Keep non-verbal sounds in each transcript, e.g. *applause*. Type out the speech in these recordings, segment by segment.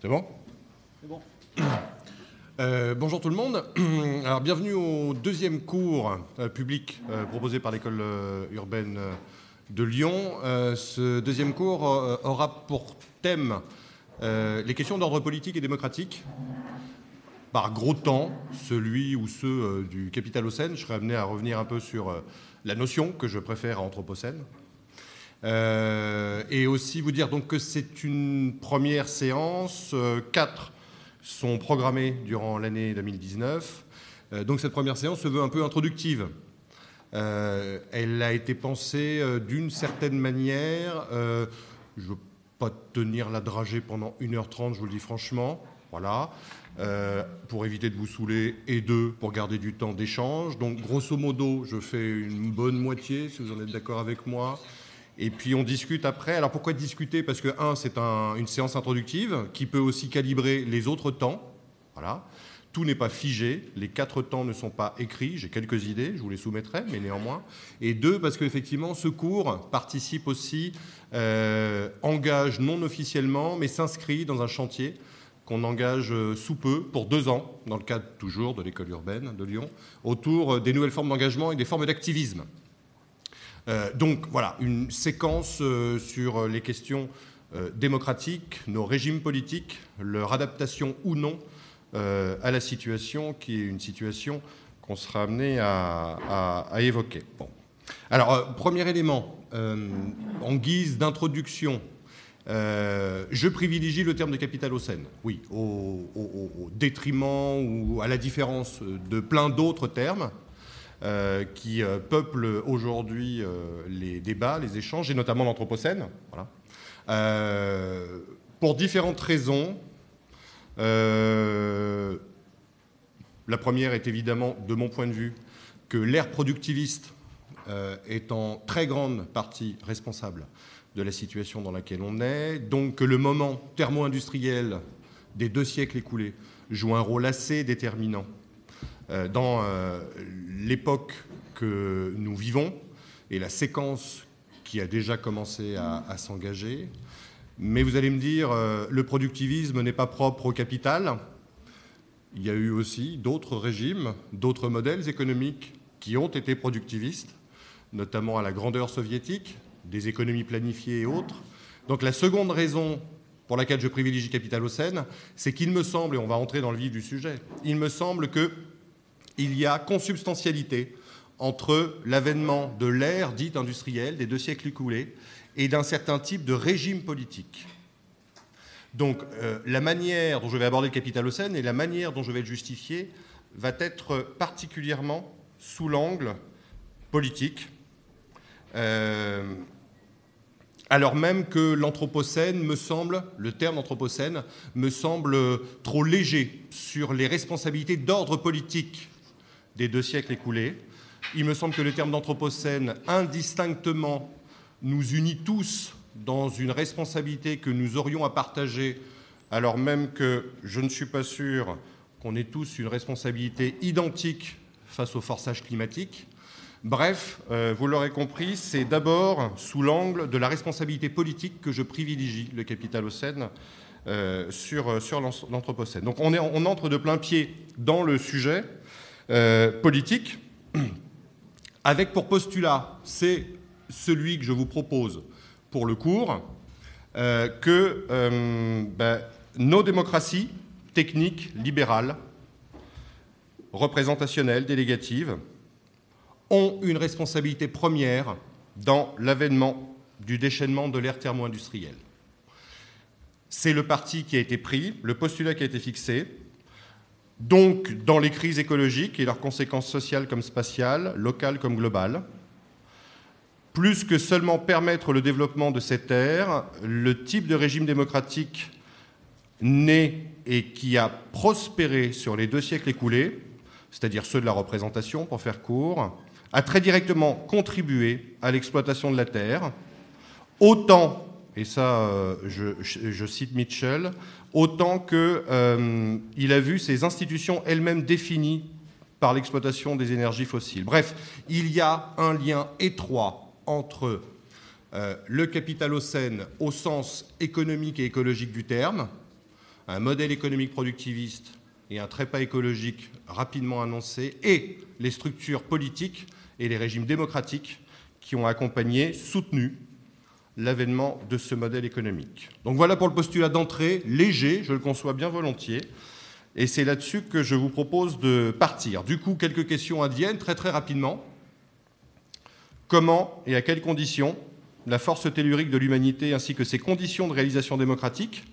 C'est bon C'est bon. Euh, bonjour tout le monde. *clears throat* Alors, bienvenue au deuxième cours euh, public euh, proposé par l'école urbaine de Lyon. Ce deuxième cours aura pour thème les questions d'ordre politique et démocratique. Par gros temps, celui ou ceux du capitalocène. Je serai amené à revenir un peu sur la notion que je préfère à anthropocène. Euh, et aussi vous dire donc que c'est une première séance. Euh, quatre sont programmés durant l'année 2019. Euh, donc cette première séance se veut un peu introductive. Elle a été pensée d'une certaine manière. je ne veux pas tenir la dragée pendant 1h30, je vous le dis franchement. Voilà. Pour éviter de vous saouler, et deux, pour garder du temps d'échange. Donc, grosso modo, je fais une bonne moitié, si vous en êtes d'accord avec moi. Et puis, on discute après. Alors, pourquoi discuter? Parce que, un, c'est un- une séance introductive qui peut aussi calibrer les autres temps. Voilà. Tout n'est pas figé, les quatre temps ne sont pas écrits, j'ai quelques idées, je vous les soumettrai, mais néanmoins. Et deux, parce qu'effectivement, ce cours participe aussi, euh, engage non officiellement, mais s'inscrit dans un chantier qu'on engage euh, sous peu, pour deux ans, dans le cadre toujours de l'école urbaine de Lyon, autour euh, des nouvelles formes d'engagement et des formes d'activisme. Euh, donc voilà, une séquence euh, sur les questions euh, démocratiques, nos régimes politiques, leur adaptation ou non euh, à la situation, qui est une situation qu'on sera amené à, évoquer. Alors, euh, premier élément, euh, en guise d'introduction, euh, je privilégie le terme de capitalocène, oui, au, détriment ou à la différence de plein d'autres termes euh, qui euh, peuplent aujourd'hui euh, les débats, les échanges, et notamment l'anthropocène. Voilà. Euh, pour différentes raisons. Euh, la première est évidemment, de mon point de vue, que l'ère productiviste euh, est en très grande partie responsable de la situation dans laquelle on est, donc que le moment thermo-industriel des deux siècles écoulés joue un rôle assez déterminant euh, dans euh, l'époque que nous vivons et la séquence qui a déjà commencé à, s'engager. Mais vous allez me dire, euh, le productivisme n'est pas propre au capital. Il y a eu aussi d'autres régimes, d'autres modèles économiques qui ont été productivistes, notamment à la grandeur soviétique, des économies planifiées et autres. Donc la seconde raison pour laquelle je privilégie Capitalocène, c'est qu'il me semble, et on va entrer dans le vif du sujet, il me semble que il y a consubstantialité entre l'avènement de l'ère dite industrielle des deux siècles écoulés et d'un certain type de régime politique. Donc euh, la manière dont je vais aborder le capitalocène et la manière dont je vais le justifier va être particulièrement sous l'angle politique, euh, alors même que l'anthropocène me semble, le terme anthropocène, me semble trop léger sur les responsabilités d'ordre politique des deux siècles écoulés. Il me semble que le terme d'anthropocène, indistinctement, nous unit tous dans une responsabilité que nous aurions à partager, alors même que je ne suis pas sûr qu'on ait tous une responsabilité identique face au forçage climatique. Bref, euh, vous l'aurez compris, c'est d'abord sous l'angle de la responsabilité politique que je privilégie le capitalocène euh, sur, sur l'anthropocène. Donc on, est, on entre de plein pied dans le sujet euh, politique, *clears throat* avec pour postulat, c'est celui que je vous propose pour le cours, euh, que euh, ben, nos démocraties techniques, libérales, représentationnelles, délégatives, ont une responsabilité première dans l'avènement du déchaînement de l'ère thermo-industrielle. C'est le parti qui a été pris, le postulat qui a été fixé. Donc, dans les crises écologiques et leurs conséquences sociales comme spatiales, locales comme globales, plus que seulement permettre le développement de cette ère, le type de régime démocratique né et qui a prospéré sur les deux siècles écoulés, c'est-à-dire ceux de la représentation, pour faire court, a très directement contribué à l'exploitation de la terre, autant, et ça euh, je, cite Mitchell, autant qu'il euh, a vu ses institutions elles-mêmes définies par l'exploitation des énergies fossiles. Bref, il y a un lien étroit entre euh, le capitalocène au sens économique et écologique du terme, un modèle économique productiviste et un trépas écologique rapidement annoncé, et les structures politiques et les régimes démocratiques qui ont accompagné, soutenu l'avènement de ce modèle économique. Donc voilà pour le postulat d'entrée, léger, je le conçois bien volontiers, et c'est là-dessus que je vous propose de partir. Du coup, quelques questions adviennent très très rapidement. Comment et à quelles conditions la force tellurique de l'humanité ainsi que ses conditions de réalisation démocratique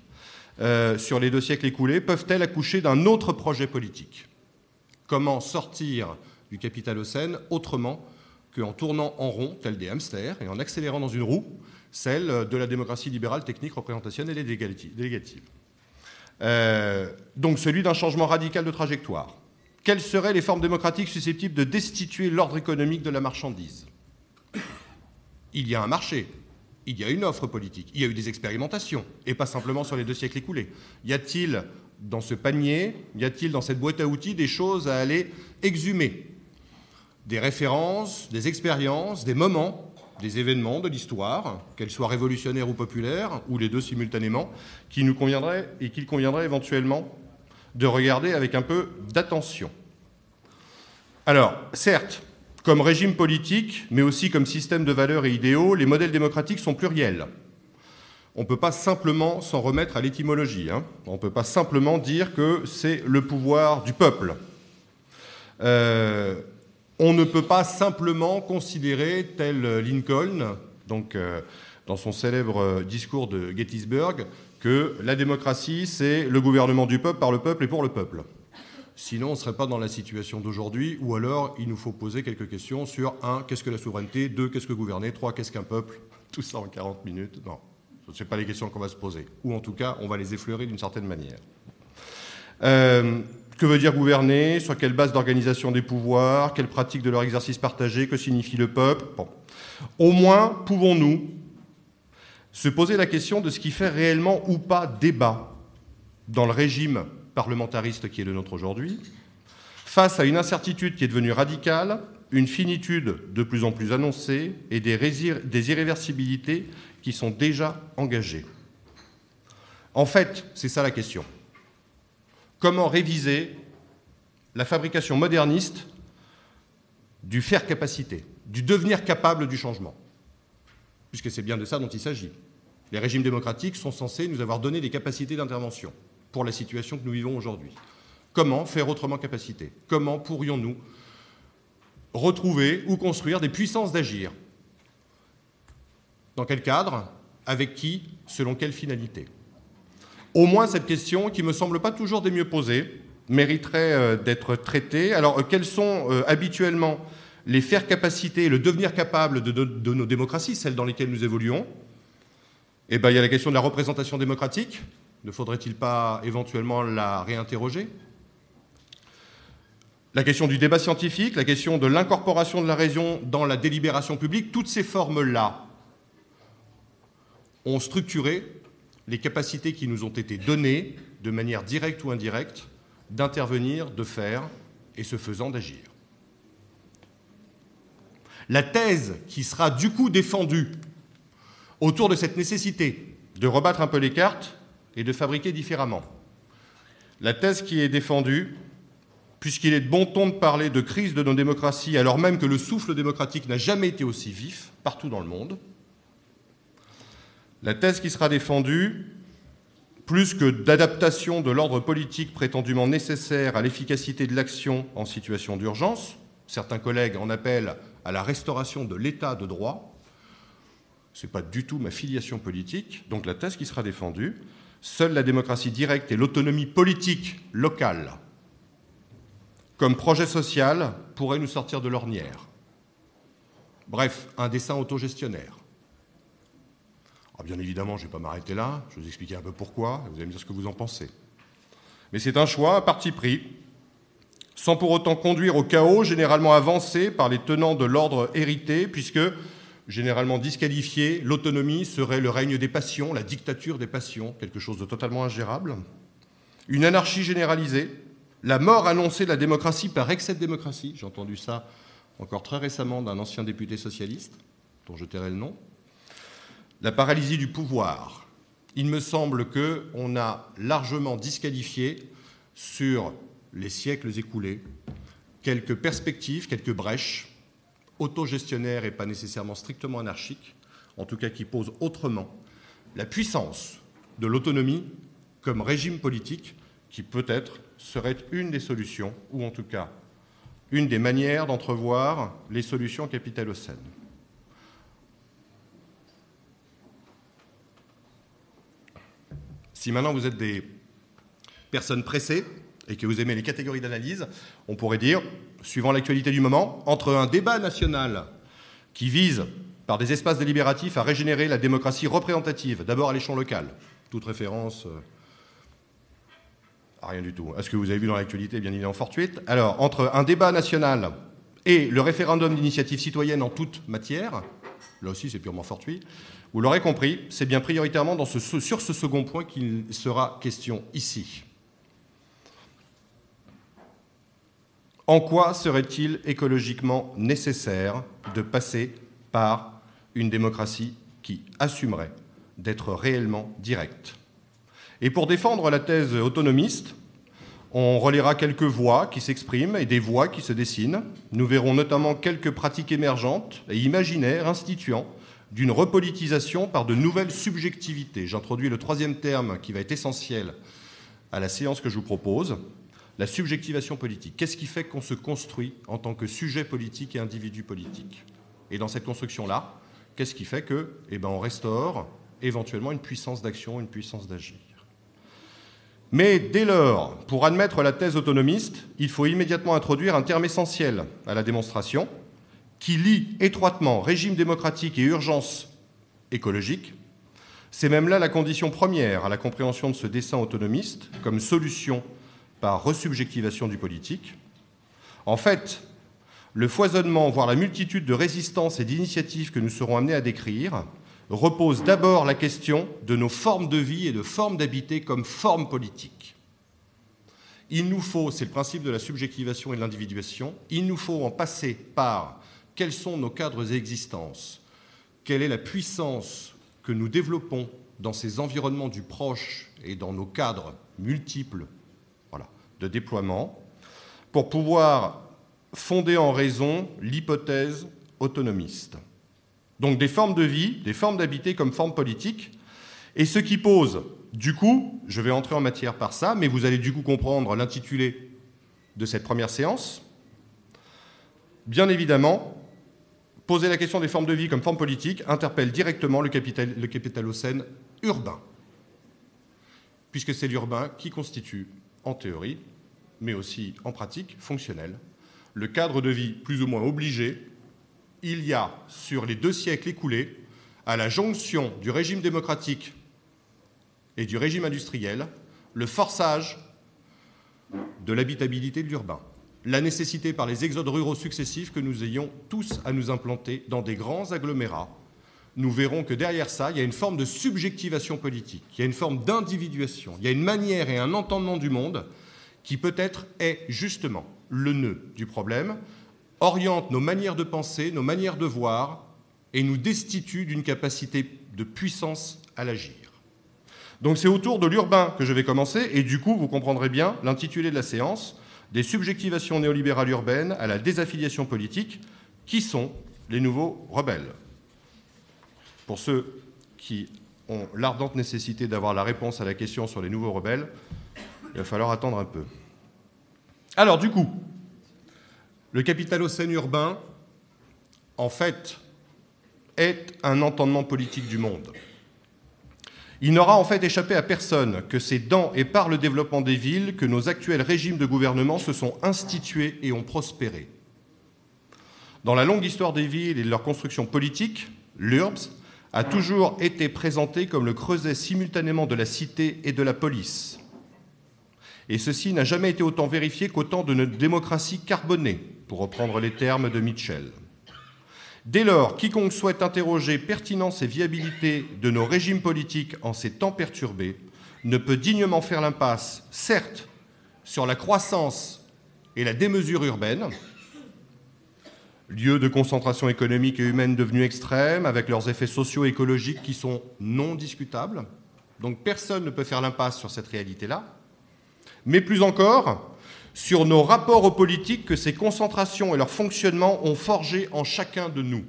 euh, sur les deux siècles écoulés peuvent-elles accoucher d'un autre projet politique? Comment sortir du capitalocène autrement qu'en tournant en rond, tel des hamsters, et en accélérant dans une roue, celle de la démocratie libérale, technique, représentationnelle et délégative. Euh, donc celui d'un changement radical de trajectoire. Quelles seraient les formes démocratiques susceptibles de destituer l'ordre économique de la marchandise? Il y a un marché, il y a une offre politique, il y a eu des expérimentations, et pas simplement sur les deux siècles écoulés. Y a-t-il dans ce panier, y a-t-il dans cette boîte à outils des choses à aller exhumer? Des références, des expériences, des moments des événements de l'histoire, qu'elles soient révolutionnaires ou populaires, ou les deux simultanément, qui nous conviendraient et qu'il conviendrait éventuellement de regarder avec un peu d'attention. Alors, certes, comme régime politique, mais aussi comme système de valeurs et idéaux, les modèles démocratiques sont pluriels. On ne peut pas simplement s'en remettre à l'étymologie. Hein. On ne peut pas simplement dire que c'est le pouvoir du peuple. Euh, on ne peut pas simplement considérer, tel Lincoln, donc, euh, dans son célèbre discours de Gettysburg, que la démocratie, c'est le gouvernement du peuple, par le peuple et pour le peuple. Sinon, on ne serait pas dans la situation d'aujourd'hui, ou alors il nous faut poser quelques questions sur 1. Qu'est-ce que la souveraineté? 2. Qu'est-ce que gouverner? 3. Qu'est-ce qu'un peuple? Tout ça en 40 minutes. Non, ce ne sont pas les questions qu'on va se poser. Ou en tout cas, on va les effleurer d'une certaine manière. Euh, que veut dire gouverner? Sur quelle base d'organisation des pouvoirs? Quelle pratique de leur exercice partagé? Que signifie le peuple? Au moins, pouvons-nous se poser la question de ce qui fait réellement ou pas débat dans le régime parlementariste qui est le nôtre aujourd'hui, face à une incertitude qui est devenue radicale, une finitude de plus en plus annoncée et des, des irréversibilités qui sont déjà engagées. En fait, c'est ça la question comment réviser la fabrication moderniste du faire capacité, du devenir capable du changement. Puisque c'est bien de ça dont il s'agit. Les régimes démocratiques sont censés nous avoir donné des capacités d'intervention pour la situation que nous vivons aujourd'hui. Comment faire autrement capacité? Comment pourrions-nous retrouver ou construire des puissances d'agir? Dans quel cadre? Avec qui? Selon quelle finalité? Au moins cette question, qui ne me semble pas toujours des mieux posées, mériterait euh, d'être traitée. Alors, euh, quels sont euh, habituellement les faire capaciter, le devenir capable de, nos démocraties, celles dans lesquelles nous évoluons? Eh bien, il y a la question de la représentation démocratique. Ne faudrait-il pas éventuellement la réinterroger? La question du débat scientifique, la question de l'incorporation de la raison dans la délibération publique, toutes ces formes-là ont structuré les capacités qui nous ont été données, de manière directe ou indirecte, d'intervenir, de faire, et ce faisant d'agir. La thèse qui sera du coup défendue autour de cette nécessité de rebattre un peu les cartes et de fabriquer différemment. La thèse qui est défendue, puisqu'il est de bon ton de parler de crise de nos démocraties alors même que le souffle démocratique n'a jamais été aussi vif partout dans le monde, la thèse qui sera défendue, plus que d'adaptation de l'ordre politique prétendument nécessaire à l'efficacité de l'action en situation d'urgence, certains collègues en appellent à la restauration de l'état de droit, ce n'est pas du tout ma filiation politique, donc la thèse qui sera défendue, seule la démocratie directe et l'autonomie politique locale comme projet social pourraient nous sortir de l'ornière. Bref, un dessin autogestionnaire. Ah, bien évidemment, je ne vais pas m'arrêter là, je vais vous expliquer un peu pourquoi, et vous allez me dire ce que vous en pensez. Mais c'est un choix à parti pris, sans pour autant conduire au chaos généralement avancé par les tenants de l'ordre hérité, puisque, généralement disqualifié, l'autonomie serait le règne des passions, la dictature des passions, quelque chose de totalement ingérable. Une anarchie généralisée, la mort annoncée de la démocratie par excès de démocratie, j'ai entendu ça encore très récemment d'un ancien député socialiste, dont je tairai le nom, la paralysie du pouvoir, il me semble qu'on a largement disqualifié sur les siècles écoulés quelques perspectives, quelques brèches autogestionnaires et pas nécessairement strictement anarchiques, en tout cas qui posent autrement la puissance de l'autonomie comme régime politique qui peut-être serait une des solutions, ou en tout cas une des manières d'entrevoir les solutions capitalocènes. Si maintenant vous êtes des personnes pressées et que vous aimez les catégories d'analyse, on pourrait dire, suivant l'actualité du moment, entre un débat national qui vise, par des espaces délibératifs, à régénérer la démocratie représentative, d'abord à l'échelon local, toute référence euh, à rien du tout, à ce que vous avez vu dans l'actualité, bien évidemment fortuite? Alors, entre un débat national et le référendum d'initiative citoyenne en toute matière, là aussi c'est purement fortuit, vous l'aurez compris, c'est bien prioritairement sur ce second point qu'il sera question ici. En quoi serait-il écologiquement nécessaire de passer par une démocratie qui assumerait d'être réellement directe? Et pour défendre la thèse autonomiste, on relaiera quelques voix qui s'expriment et des voix qui se dessinent. Nous verrons notamment quelques pratiques émergentes et imaginaires instituant d'une repolitisation par de nouvelles subjectivités. J'introduis le troisième terme qui va être essentiel à la séance que je vous propose, la subjectivation politique. Qu'est-ce qui fait qu'on se construit en tant que sujet politique et individu politique? Et dans cette construction-là, qu'est-ce qui fait que, eh ben, on restaure éventuellement une puissance d'action, une puissance d'agir? Mais dès lors, pour admettre la thèse autonomiste, il faut immédiatement introduire un terme essentiel à la démonstration, qui lie étroitement régime démocratique et urgence écologique. C'est même là la condition première à la compréhension de ce dessin autonomiste comme solution par resubjectivation du politique. En fait, le foisonnement, voire la multitude de résistances et d'initiatives que nous serons amenés à décrire, repose d'abord la question de nos formes de vie et de formes d'habiter comme formes politiques. Il nous faut, c'est le principe de la subjectivation et de l'individuation, il nous faut en passer par quels sont nos cadres d'existence, quelle est la puissance que nous développons dans ces environnements du proche et dans nos cadres multiples de déploiement, pour pouvoir fonder en raison l'hypothèse autonomiste. Donc des formes de vie, des formes d'habiter comme formes politiques, et ce qui pose, du coup, je vais entrer en matière par ça, mais vous allez du coup comprendre l'intitulé de cette première séance. Bien évidemment, poser la question des formes de vie comme formes politiques interpelle directement le, capital, capitalocène urbain, puisque c'est l'urbain qui constitue, en théorie, mais aussi en pratique, fonctionnel, le cadre de vie plus ou moins obligé il y a, sur les deux siècles écoulés, à la jonction du régime démocratique et du régime industriel, le forçage de l'habitabilité de l'urbain, la nécessité par les exodes ruraux successifs que nous ayons tous à nous implanter dans des grands agglomérats. Nous verrons que derrière ça, il y a une forme de subjectivation politique, il y a une forme d'individuation, il y a une manière et un entendement du monde qui peut-être est justement le nœud du problème, oriente nos manières de penser, nos manières de voir, et nous destitue d'une capacité de puissance à l'agir. Donc c'est autour de l'urbain que je vais commencer, et du coup, vous comprendrez bien l'intitulé de la séance, des subjectivations néolibérales urbaines à la désaffiliation politique, qui sont les nouveaux rebelles? Pour ceux qui ont l'ardente nécessité d'avoir la réponse à la question sur les nouveaux rebelles, il va falloir attendre un peu. Alors du coup, le capitalocène urbain, en fait, est un entendement politique du monde. Il n'aura en fait échappé à personne que c'est dans et par le développement des villes que nos actuels régimes de gouvernement se sont institués et ont prospéré. Dans la longue histoire des villes et de leur construction politique, l'URBS a toujours été présenté comme le creuset simultanément de la cité et de la police. Et ceci n'a jamais été autant vérifié qu'au temps de notre démocratie carbonée, pour reprendre les termes de Mitchell. Dès lors, quiconque souhaite interroger pertinence et viabilité de nos régimes politiques en ces temps perturbés ne peut dignement faire l'impasse, certes, sur la croissance et la démesure urbaine, lieux de concentration économique et humaine devenus extrêmes, avec leurs effets socio-écologiques qui sont non discutables, Donc personne ne peut faire l'impasse sur cette réalité-là. Mais plus encore, sur nos rapports aux politiques que ces concentrations et leur fonctionnement ont forgé en chacun de nous.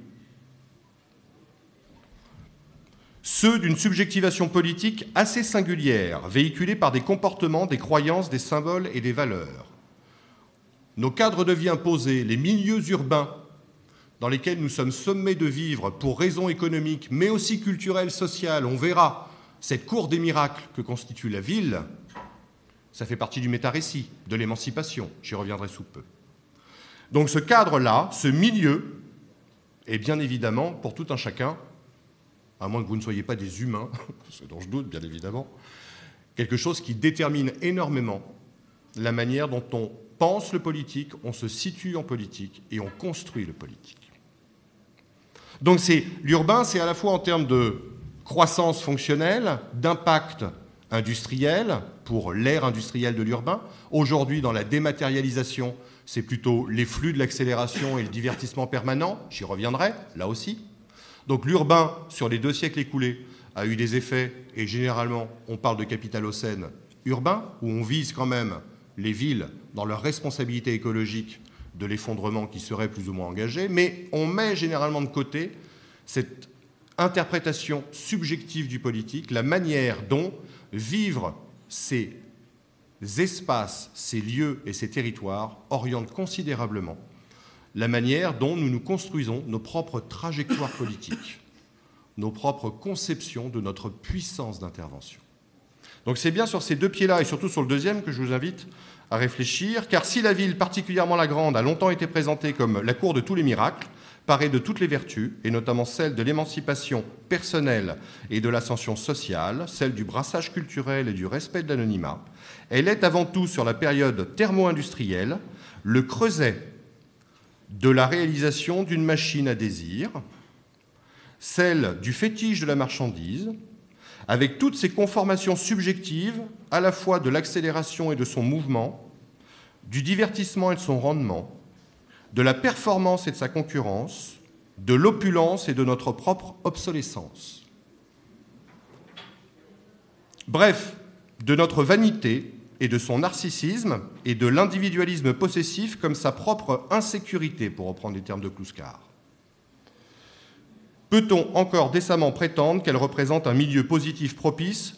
Ceux d'une subjectivation politique assez singulière, véhiculée par des comportements, des croyances, des symboles et des valeurs. Nos cadres de vie imposés, les milieux urbains dans lesquels nous sommes sommés de vivre pour raisons économiques, mais aussi culturelles, sociales, on verra cette cour des miracles que constitue la ville, ça fait partie du méta-récit, de l'émancipation. J'y reviendrai sous peu. Donc ce cadre-là, ce milieu, est bien évidemment, pour tout un chacun, à moins que vous ne soyez pas des humains, *laughs* ce dont je doute bien évidemment, quelque chose qui détermine énormément la manière dont on pense le politique, on se situe en politique et on construit le politique. Donc c'est l'urbain, c'est à la fois en termes de croissance fonctionnelle, d'impact industriel pour l'ère industrielle de l'urbain. Aujourd'hui, dans la dématérialisation, c'est plutôt les flux de l'accélération et le divertissement permanent. J'y reviendrai, là aussi. Donc l'urbain, sur les deux siècles écoulés, a eu des effets, et généralement, on parle de capitalocène urbain, où on vise quand même les villes dans leur responsabilité écologique de l'effondrement qui serait plus ou moins engagé, mais on met généralement de côté cette interprétation subjective du politique, la manière dont vivre ces espaces, ces lieux et ces territoires orientent considérablement la manière dont nous nous construisons nos propres trajectoires politiques, nos propres conceptions de notre puissance d'intervention. Donc c'est bien sur ces deux pieds-là, et surtout sur le deuxième, que je vous invite à réfléchir, car si la ville, particulièrement la grande, a longtemps été présentée comme la cour de tous les miracles, parée de toutes les vertus, et notamment celle de l'émancipation personnelle et de l'ascension sociale, celle du brassage culturel et du respect de l'anonymat, elle est avant tout sur la période thermo-industrielle, le creuset de la réalisation d'une machine à désir, celle du fétiche de la marchandise, avec toutes ces conformations subjectives, à la fois de l'accélération et de son mouvement, du divertissement et de son rendement, de la performance et de sa concurrence, de l'opulence et de notre propre obsolescence. Bref, de notre vanité et de son narcissisme et de l'individualisme possessif comme sa propre insécurité, pour reprendre les termes de Kluskar. Peut-on encore décemment prétendre qu'elle représente un milieu positif propice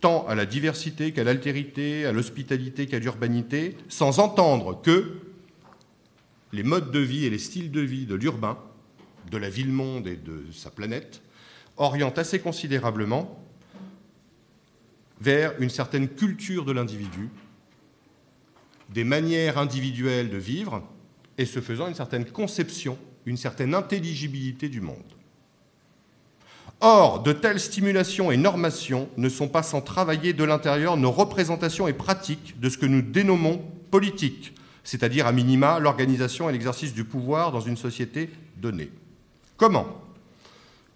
tant à la diversité qu'à l'altérité, à l'hospitalité qu'à l'urbanité, sans entendre que les modes de vie et les styles de vie de l'urbain, de la ville-monde et de sa planète, orientent assez considérablement vers une certaine culture de l'individu, des manières individuelles de vivre, et ce faisant une certaine conception, une certaine intelligibilité du monde. Or, de telles stimulations et normations ne sont pas sans travailler de l'intérieur nos représentations et pratiques de ce que nous dénommons politique, c'est-à-dire à minima l'organisation et l'exercice du pouvoir dans une société donnée. Comment?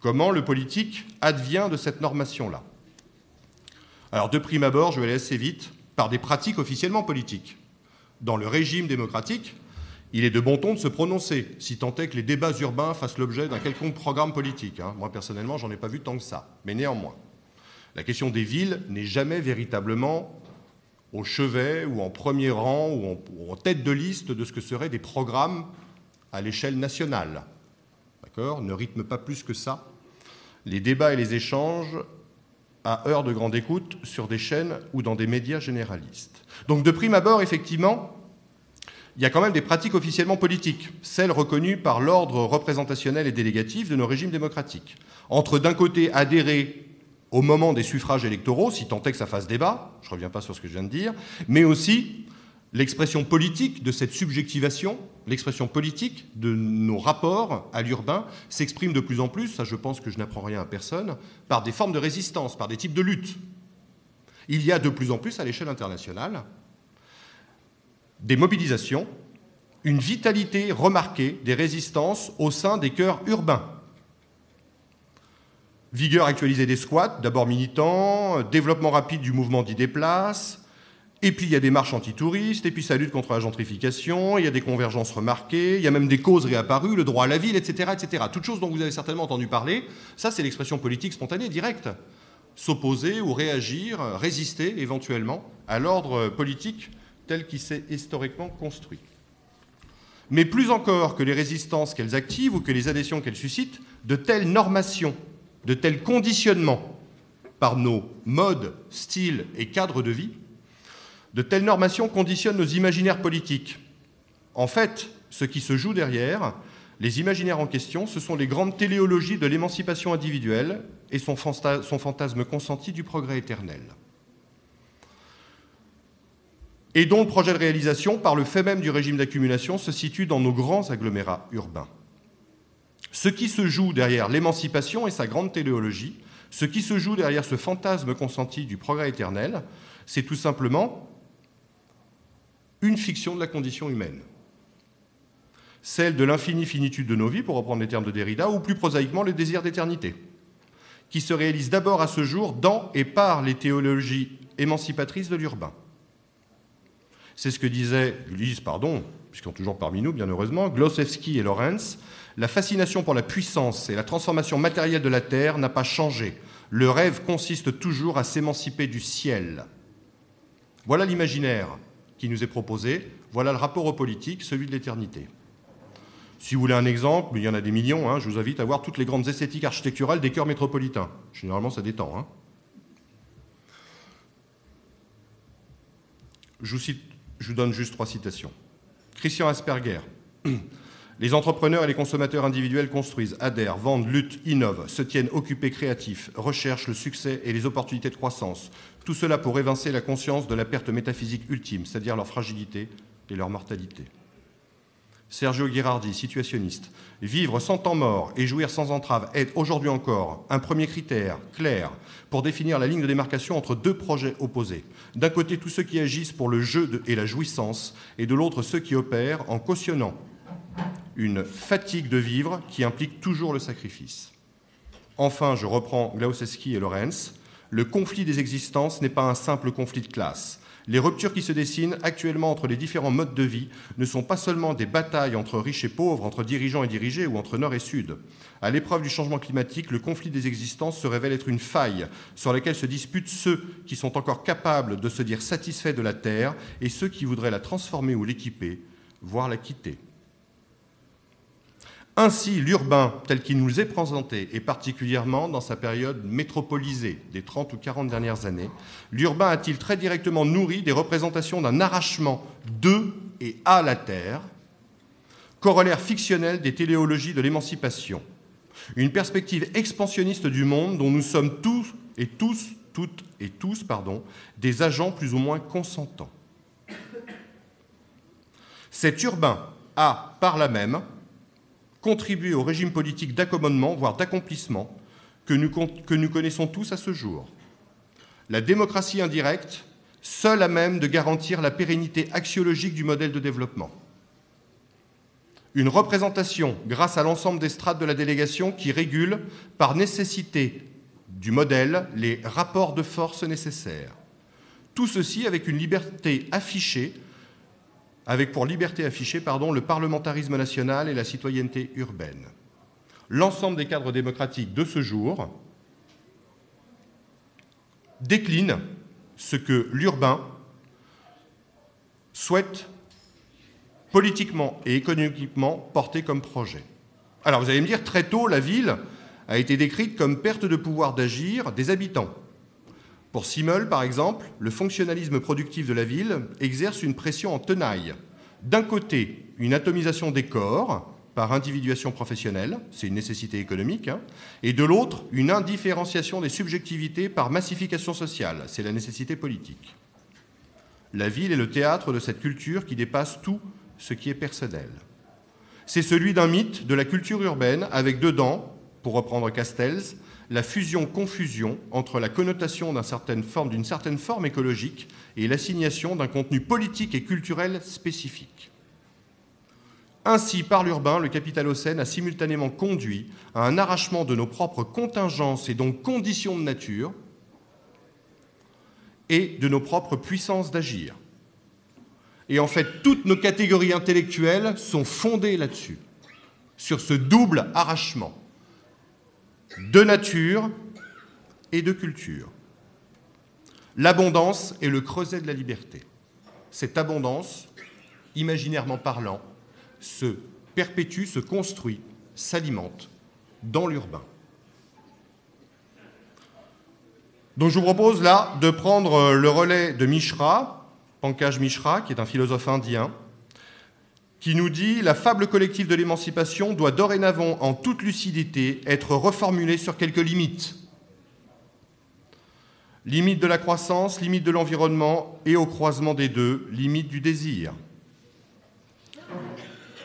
Comment le politique advient de cette normation-là? Alors, de prime abord, je vais aller assez vite, par des pratiques officiellement politiques. Dans le régime démocratique, il est de bon ton de se prononcer, si tant est que les débats urbains fassent l'objet d'un quelconque programme politique. Hein. Moi, personnellement, j'en ai pas vu tant que ça. Mais néanmoins, la question des villes n'est jamais véritablement au chevet ou en premier rang ou en, tête de liste de ce que seraient des programmes à l'échelle nationale. D'accord? Ne rythme pas plus que ça les débats et les échanges à heure de grande écoute sur des chaînes ou dans des médias généralistes. Donc de prime abord, effectivement, il y a quand même des pratiques officiellement politiques, celles reconnues par l'ordre représentationnel et délégatif de nos régimes démocratiques. Entre d'un côté adhérer au moment des suffrages électoraux, si tant est que ça fasse débat, je ne reviens pas sur ce que je viens de dire, mais aussi l'expression politique de cette subjectivation, l'expression politique de nos rapports à l'urbain s'exprime de plus en plus, ça je pense que je n'apprends rien à personne, par des formes de résistance, par des types de lutte. Il y a de plus en plus à l'échelle internationale des mobilisations, une vitalité remarquée des résistances au sein des cœurs urbains. Vigueur actualisée des squats, d'abord militants, développement rapide du mouvement d'idées places, et puis il y a des marches antitouristes, et puis ça lutte contre la gentrification, il y a des convergences remarquées, il y a même des causes réapparues, le droit à la ville, etc. etc. Toutes choses dont vous avez certainement entendu parler, ça c'est l'expression politique spontanée, directe. s'opposer ou réagir, résister éventuellement à l'ordre politique tel qu'il s'est historiquement construit. Mais plus encore que les résistances qu'elles activent ou que les adhésions qu'elles suscitent, de telles normations, de tels conditionnements par nos modes, styles et cadres de vie, de telles normations conditionnent nos imaginaires politiques. En fait, ce qui se joue derrière, les imaginaires en question, ce sont les grandes téléologies de l'émancipation individuelle et son fantasme consenti du progrès éternel. Et dont le projet de réalisation, par le fait même du régime d'accumulation, se situe dans nos grands agglomérats urbains. Ce qui se joue derrière l'émancipation et sa grande téléologie, ce qui se joue derrière ce fantasme consenti du progrès éternel, c'est tout simplement une fiction de la condition humaine celle de l'infinie finitude de nos vies, pour reprendre les termes de Derrida, ou plus prosaïquement le désir d'éternité, qui se réalise d'abord à ce jour dans et par les théologies émancipatrices de l'urbain. C'est ce que disaient, lisent, pardon, puisqu'ils sont toujours parmi nous, bien heureusement, Glosewski et Lorenz. La fascination pour la puissance et la transformation matérielle de la Terre n'a pas changé. Le rêve consiste toujours à s'émanciper du ciel. Voilà l'imaginaire qui nous est proposé, voilà le rapport au politique, celui de l'éternité. Si vous voulez un exemple, il y en a des millions, hein, je vous invite à voir toutes les grandes esthétiques architecturales des cœurs métropolitains. Généralement, ça détend. Hein. Je, vous je vous donne juste trois citations. Christian Asperger. Les entrepreneurs et les consommateurs individuels construisent, adhèrent, vendent, luttent, innovent, se tiennent occupés créatifs, recherchent le succès et les opportunités de croissance. Tout cela pour évincer la conscience de la perte métaphysique ultime, c'est-à-dire leur fragilité et leur mortalité. Sergio Ghirardi, situationniste. Vivre sans temps mort et jouir sans entrave est aujourd'hui encore un premier critère clair pour définir la ligne de démarcation entre deux projets opposés. D'un côté, tous ceux qui agissent pour le jeu et la jouissance, et de l'autre, ceux qui opèrent en cautionnant une fatigue de vivre qui implique toujours le sacrifice. Enfin, je reprends Glauseski et Lorenz, le conflit des existences n'est pas un simple conflit de classe. Les ruptures qui se dessinent actuellement entre les différents modes de vie ne sont pas seulement des batailles entre riches et pauvres, entre dirigeants et dirigés ou entre nord et sud. À l'épreuve du changement climatique, le conflit des existences se révèle être une faille sur laquelle se disputent ceux qui sont encore capables de se dire satisfaits de la Terre et ceux qui voudraient la transformer ou l'équiper, voire la quitter. Ainsi, l'urbain, tel qu'il nous est présenté, et particulièrement dans sa période métropolisée des 30 ou 40 dernières années, l'urbain a-t-il très directement nourri des représentations d'un arrachement de et à la terre, corollaire fictionnel des téléologies de l'émancipation, une perspective expansionniste du monde dont nous sommes tous et tous, toutes et tous, pardon, des agents plus ou moins consentants. Cet urbain a, par là même, contribuer au régime politique d'accommodement, voire d'accomplissement, que nous, connaissons tous à ce jour. La démocratie indirecte, seule à même de garantir la pérennité axiologique du modèle de développement. Une représentation, grâce à l'ensemble des strates de la délégation, qui régule, par nécessité du modèle, les rapports de force nécessaires. Tout ceci avec une liberté affichée avec pour liberté affichée le parlementarisme national et la citoyenneté urbaine. L'ensemble des cadres démocratiques de ce jour déclinent ce que l'urbain souhaite politiquement et économiquement porter comme projet. Alors vous allez me dire, très tôt, la ville a été décrite comme perte de pouvoir d'agir des habitants. Pour Simmel, par exemple, le fonctionnalisme productif de la ville exerce une pression en tenaille. D'un côté, une atomisation des corps par individuation professionnelle, c'est une nécessité économique, hein, et de l'autre, une indifférenciation des subjectivités par massification sociale, c'est la nécessité politique. La ville est le théâtre de cette culture qui dépasse tout ce qui est personnel. C'est celui d'un mythe de la culture urbaine avec dedans, pour reprendre Castells, la fusion-confusion entre la connotation d'une certaine, forme, écologique et l'assignation d'un contenu politique et culturel spécifique. Ainsi, par l'urbain, le capitalocène a simultanément conduit à un arrachement de nos propres contingences et donc conditions de nature et de nos propres puissances d'agir. Et en fait, toutes nos catégories intellectuelles sont fondées là-dessus, sur ce double arrachement de nature et de culture. L'abondance est le creuset de la liberté. Cette abondance, imaginairement parlant, se perpétue, se construit, s'alimente dans l'urbain. Donc je vous propose là de prendre le relais de Mishra, Pankaj Mishra, qui est un philosophe indien, qui nous dit La fable collective de l'émancipation doit dorénavant, en toute lucidité, être reformulée sur quelques limites. Limite de la croissance, limite de l'environnement et au croisement des deux, limite du désir.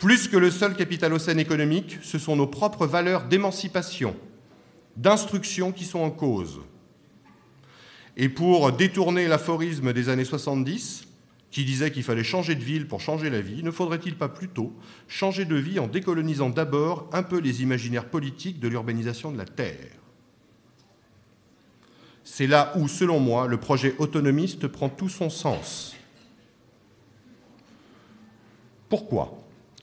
Plus que le seul capitalocène économique, ce sont nos propres valeurs d'émancipation, d'instruction qui sont en cause. Et pour détourner l'aphorisme des années 70, qui disait qu'il fallait changer de ville pour changer la vie, ne faudrait-il pas plutôt changer de vie en décolonisant d'abord un peu les imaginaires politiques de l'urbanisation de la Terre? C'est là où, selon moi, le projet autonomiste prend tout son sens. Pourquoi?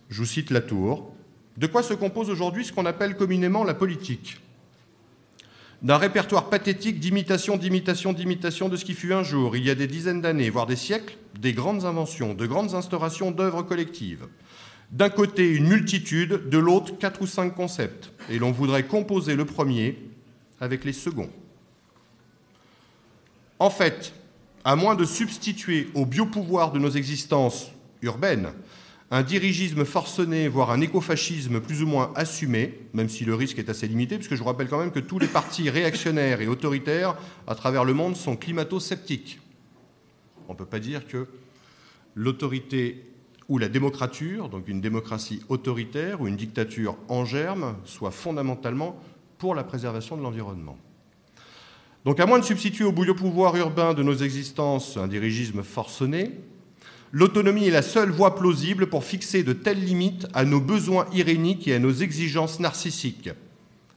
Je vous cite la tour. De quoi se compose aujourd'hui ce qu'on appelle communément la politique? D'un répertoire pathétique d'imitation, d'imitation, d'imitation de ce qui fut un jour, il y a des dizaines d'années, voire des siècles, des grandes inventions, de grandes instaurations d'œuvres collectives. D'un côté, une multitude, de l'autre, quatre ou cinq concepts. Et l'on voudrait composer le premier avec les seconds. En fait, à moins de substituer au biopouvoir de nos existences urbaines un dirigisme forcené, voire un écofascisme plus ou moins assumé, même si le risque est assez limité, puisque je vous rappelle quand même que tous les partis réactionnaires et autoritaires à travers le monde sont climato-sceptiques. On ne peut pas dire que l'autorité ou la démocrature, donc une démocratie autoritaire ou une dictature en germe, soit fondamentalement pour la préservation de l'environnement. Donc à moins de substituer au bouillot pouvoir urbain de nos existences un dirigisme forcené, L'autonomie est la seule voie plausible pour fixer de telles limites à nos besoins iréniques et à nos exigences narcissiques,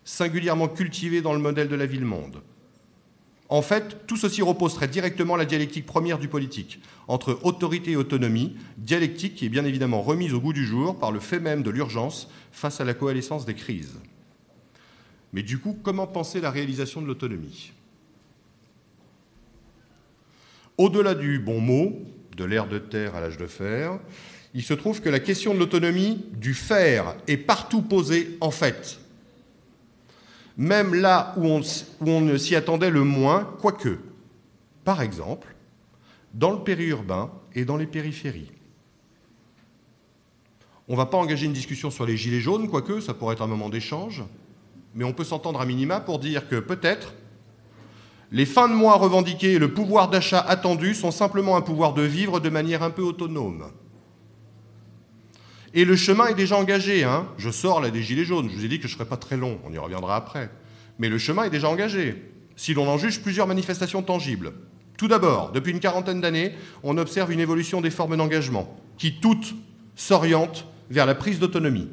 singulièrement cultivées dans le modèle de la ville-monde. En fait, tout ceci repose très directement la dialectique première du politique, entre autorité et autonomie, dialectique qui est bien évidemment remise au goût du jour par le fait même de l'urgence face à la coalescence des crises. Mais du coup, comment penser la réalisation de l'autonomie? Au-delà du bon mot, de l'ère de terre à l'âge de fer, il se trouve que la question de l'autonomie du fer est partout posée en fait. Même là où on, où on ne s'y attendait le moins, quoique. Par exemple, dans le périurbain et dans les périphéries. On ne va pas engager une discussion sur les gilets jaunes, quoique ça pourrait être un moment d'échange, mais on peut s'entendre à minima pour dire que peut-être les fins de mois revendiquées et le pouvoir d'achat attendu sont simplement un pouvoir de vivre de manière un peu autonome. Et le chemin est déjà engagé. Hein. je sors là des Gilets jaunes. Je vous ai dit que je ne serais pas très long. On y reviendra après. Mais le chemin est déjà engagé. Si l'on en juge plusieurs manifestations tangibles. Tout d'abord, depuis une quarantaine d'années, on observe une évolution des formes d'engagement qui toutes s'orientent vers la prise d'autonomie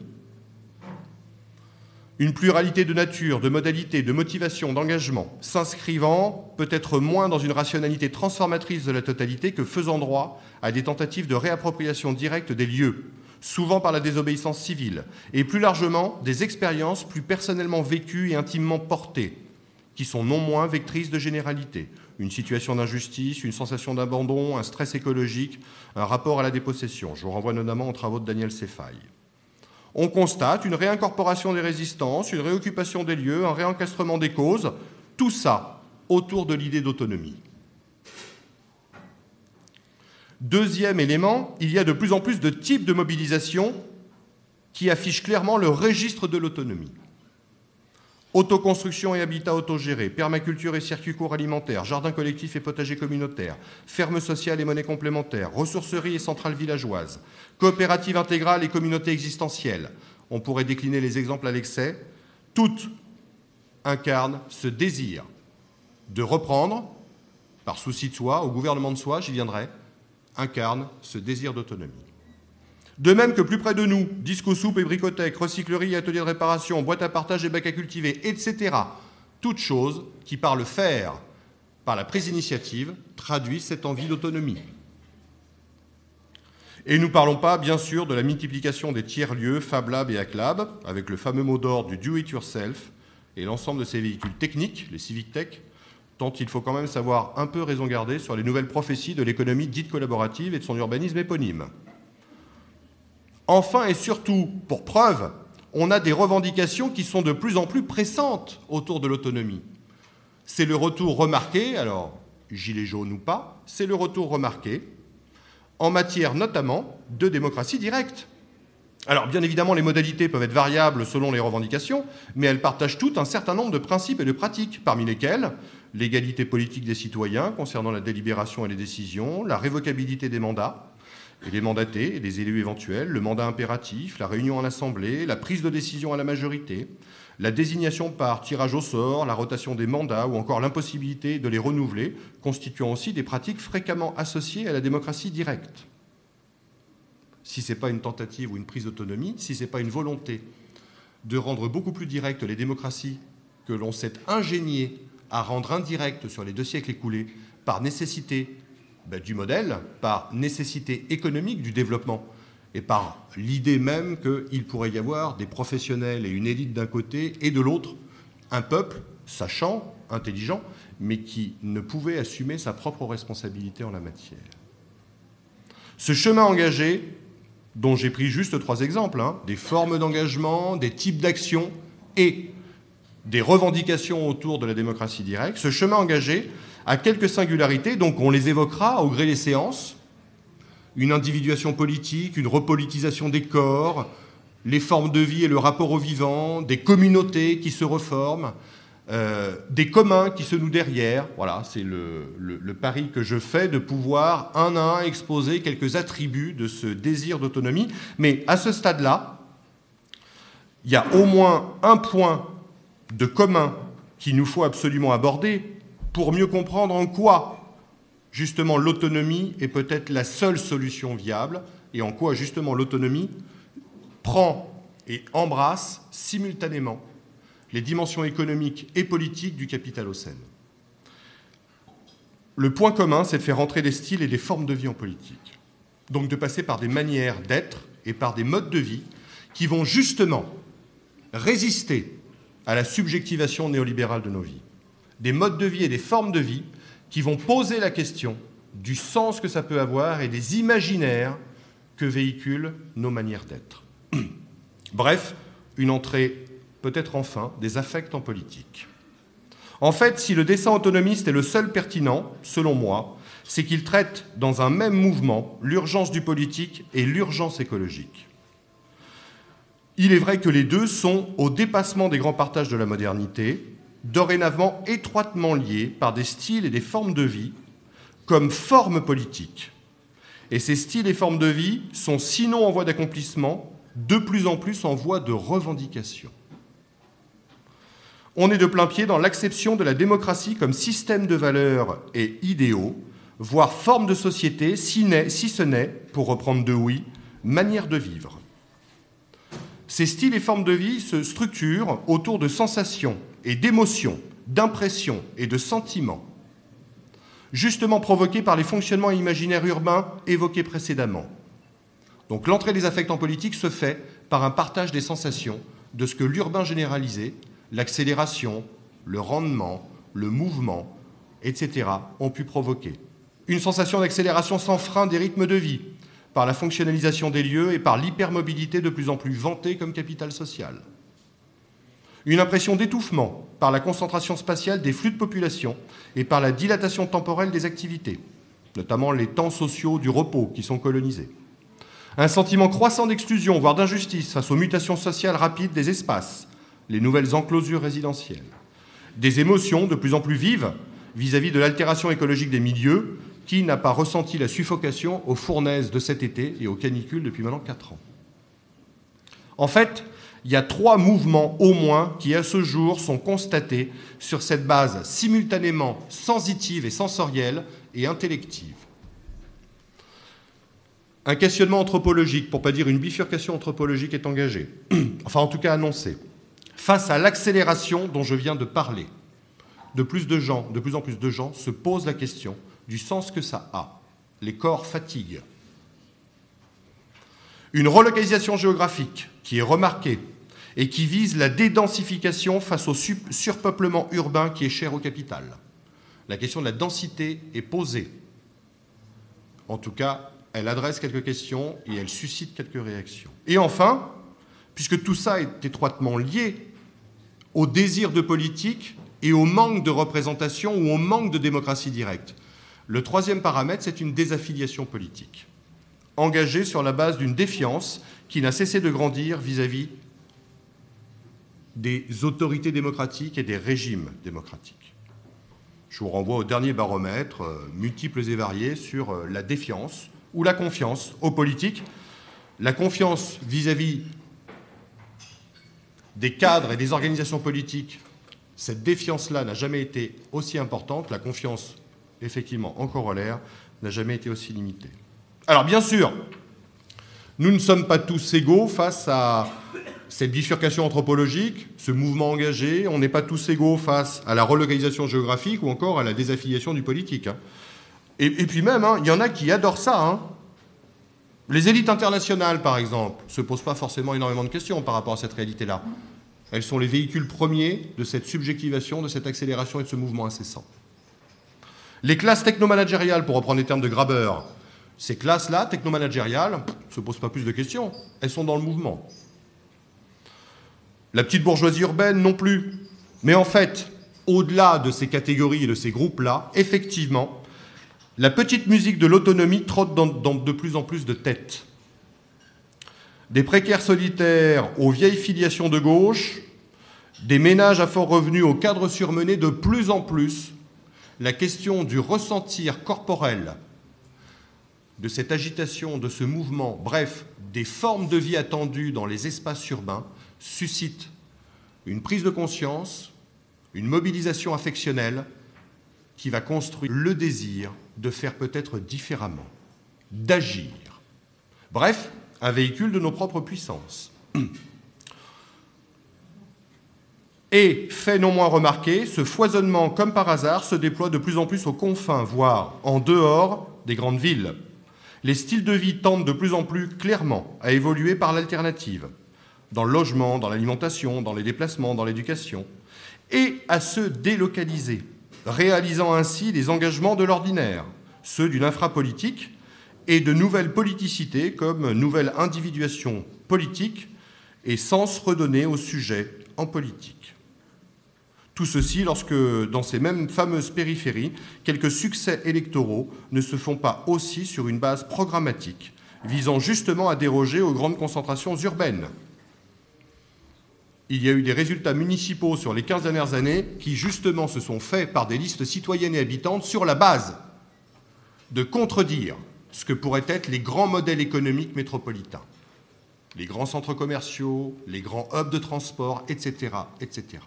une pluralité de nature, de modalités, de motivations, d'engagement, s'inscrivant peut-être moins dans une rationalité transformatrice de la totalité que faisant droit à des tentatives de réappropriation directe des lieux, souvent par la désobéissance civile, et plus largement des expériences plus personnellement vécues et intimement portées, qui sont non moins vectrices de généralité. Une situation d'injustice, une sensation d'abandon, un stress écologique, un rapport à la dépossession. Je vous renvoie notamment aux travaux de Daniel Sefaille on constate une réincorporation des résistances, une réoccupation des lieux, un réencastrement des causes, tout ça autour de l'idée d'autonomie. Deuxième élément, il y a de plus en plus de types de mobilisation qui affichent clairement le registre de l'autonomie. Autoconstruction et habitat autogéré, permaculture et circuit court alimentaire, jardin collectif et potager communautaire, ferme sociale et monnaie complémentaire, ressourcerie et centrale villageoise, coopérative intégrale et communauté existentielle. On pourrait décliner les exemples à l'excès. Toutes incarnent ce désir de reprendre, par souci de soi, au gouvernement de soi, j'y viendrai, incarnent ce désir d'autonomie. De même que plus près de nous, disco soupe et bricothèque, recyclerie, atelier de réparation, boîte à partage et bac à cultiver, etc. Toutes choses qui, par le faire, par la prise d'initiative, traduisent cette envie d'autonomie. Et nous ne parlons pas, bien sûr, de la multiplication des tiers-lieux, Fab Lab et ACLAB, avec le fameux mot d'ordre du do-it-yourself et l'ensemble de ces véhicules techniques, les Civic Tech, tant il faut quand même savoir un peu raison garder sur les nouvelles prophéties de l'économie dite collaborative et de son urbanisme éponyme. Enfin et surtout, pour preuve, on a des revendications qui sont de plus en plus pressantes autour de l'autonomie. C'est le retour remarqué, alors gilet jaune ou pas, c'est le retour remarqué en matière notamment de démocratie directe. Alors bien évidemment, les modalités peuvent être variables selon les revendications, mais elles partagent toutes un certain nombre de principes et de pratiques, parmi lesquels l'égalité politique des citoyens concernant la délibération et les décisions, la révocabilité des mandats et des mandatés et des élus éventuels, le mandat impératif, la réunion à l'Assemblée, la prise de décision à la majorité, la désignation par tirage au sort, la rotation des mandats ou encore l'impossibilité de les renouveler, constituant aussi des pratiques fréquemment associées à la démocratie directe. Si ce n'est pas une tentative ou une prise d'autonomie, si ce n'est pas une volonté de rendre beaucoup plus directes les démocraties que l'on s'est ingénié à rendre indirectes sur les deux siècles écoulés par nécessité ben, du modèle, par nécessité économique du développement, et par l'idée même qu'il pourrait y avoir des professionnels et une élite d'un côté et de l'autre, un peuple sachant, intelligent, mais qui ne pouvait assumer sa propre responsabilité en la matière. Ce chemin engagé, dont j'ai pris juste trois exemples, hein, des formes d'engagement, des types d'actions et des revendications autour de la démocratie directe, ce chemin engagé a quelques singularités, donc on les évoquera au gré des séances, une individuation politique, une repolitisation des corps, les formes de vie et le rapport au vivant, des communautés qui se reforment, euh, des communs qui se nouent derrière. Voilà, c'est le, pari que je fais de pouvoir un à un exposer quelques attributs de ce désir d'autonomie. Mais à ce stade-là, il y a au moins un point de commun qu'il nous faut absolument aborder pour mieux comprendre en quoi justement l'autonomie est peut-être la seule solution viable et en quoi justement l'autonomie prend et embrasse simultanément les dimensions économiques et politiques du capital au sein. Le point commun, c'est de faire entrer des styles et des formes de vie en politique. Donc de passer par des manières d'être et par des modes de vie qui vont justement résister à la subjectivation néolibérale de nos vies. Des modes de vie et des formes de vie qui vont poser la question du sens que ça peut avoir et des imaginaires que véhiculent nos manières d'être. *clears throat* Bref, une entrée peut-être enfin des affects en politique. En fait, si le dessin autonomiste est le seul pertinent, selon moi, c'est qu'il traite dans un même mouvement l'urgence du politique et l'urgence écologique. Il est vrai que les deux sont au dépassement des grands partages de la modernité, dorénavant étroitement liés par des styles et des formes de vie comme formes politiques. Et ces styles et formes de vie sont sinon en voie d'accomplissement, de plus en plus en voie de revendication. On est de plein pied dans l'acception de la démocratie comme système de valeurs et idéaux, voire forme de société, si, si ce n'est, pour reprendre de oui, manière de vivre. Ces styles et formes de vie se structurent autour de sensations et d'émotions, d'impressions et de sentiments, justement provoqués par les fonctionnements imaginaires urbains évoqués précédemment. Donc l'entrée des affects en politique se fait par un partage des sensations de ce que l'urbain généralisé, l'accélération, le rendement, le mouvement, etc., ont pu provoquer. Une sensation d'accélération sans frein des rythmes de vie, par la fonctionnalisation des lieux et par l'hypermobilité de plus en plus vantée comme capital social. Une impression d'étouffement par la concentration spatiale des flux de population et par la dilatation temporelle des activités, notamment les temps sociaux du repos qui sont colonisés. Un sentiment croissant d'exclusion, voire d'injustice face aux mutations sociales rapides des espaces, les nouvelles enclosures résidentielles. Des émotions de plus en plus vives vis-à-vis de l'altération écologique des milieux, qui n'a pas ressenti la suffocation aux fournaises de cet été et aux canicules depuis maintenant 4 ans En fait, il y a trois mouvements au moins qui, à ce jour, sont constatés sur cette base simultanément sensitive et sensorielle et intellective. Un questionnement anthropologique, pour ne pas dire une bifurcation anthropologique, est engagé, *clears throat* enfin en tout cas annoncé, face à l'accélération dont je viens de parler. De plus, en plus de gens se posent la question du sens que ça a. Les corps fatiguent. Une relocalisation géographique qui est remarquée et qui vise la dédensification face au surpeuplement urbain qui est cher au capital. la question de la densité est posée. En tout cas, elle adresse quelques questions et elle suscite quelques réactions. Et enfin, puisque tout ça est étroitement lié au désir de politique et au manque de représentation ou au manque de démocratie directe, le troisième paramètre, c'est une désaffiliation politique, engagée sur la base d'une défiance qui n'a cessé de grandir vis-à-vis des autorités démocratiques et des régimes démocratiques. Je vous renvoie au dernier baromètre, euh, multiples et variés, sur euh, la défiance ou la confiance aux politiques. La confiance vis-à-vis des cadres et des organisations politiques, cette défiance-là n'a jamais été aussi importante. La confiance, effectivement, en corollaire, n'a jamais été aussi limitée. Alors, bien sûr, nous ne sommes pas tous égaux face à cette bifurcation anthropologique, ce mouvement engagé. On n'est pas tous égaux face à la relocalisation géographique ou encore à la désaffiliation du politique. Hein. Et, puis même, hein, il y en a qui adorent ça. Hein. Les élites internationales, par exemple, ne se posent pas forcément énormément de questions par rapport à cette réalité-là. Elles sont les véhicules premiers de cette subjectivation, de cette accélération et de ce mouvement incessant. Les classes technomanagériales, pour reprendre les termes de Graber, ces classes-là, technomanagériales, ne se posent pas plus de questions. Elles sont dans le mouvement. La petite bourgeoisie urbaine non plus. Mais en fait, au-delà de ces catégories et de ces groupes-là, effectivement, la petite musique de l'autonomie trotte dans, de plus en plus de têtes. Des précaires solitaires aux vieilles filiations de gauche, des ménages à fort revenu aux cadres surmenés, de plus en plus, la question du ressentir corporel de cette agitation, de ce mouvement, bref, des formes de vie attendues dans les espaces urbains, suscite une prise de conscience, une mobilisation affectionnelle qui va construire le désir de faire peut-être différemment, d'agir. Bref, un véhicule de nos propres puissances. *clears throat* Et, fait non moins remarqué, ce foisonnement, comme par hasard, se déploie de plus en plus aux confins, voire en dehors des grandes villes les styles de vie tendent de plus en plus clairement à évoluer par l'alternative, dans le logement, dans l'alimentation, dans les déplacements, dans l'éducation, et à se délocaliser, réalisant ainsi les engagements de l'ordinaire, ceux d'une infrapolitique et de nouvelles politicités comme nouvelle individuation politique et sens redonné au sujet en politique. Tout ceci lorsque, dans ces mêmes fameuses périphéries, quelques succès électoraux ne se font pas aussi sur une base programmatique, visant justement à déroger aux grandes concentrations urbaines. Il y a eu des résultats municipaux sur les 15 dernières années qui, justement, se sont faits par des listes citoyennes et habitantes sur la base de contredire ce que pourraient être les grands modèles économiques métropolitains, les grands centres commerciaux, les grands hubs de transport, etc., etc.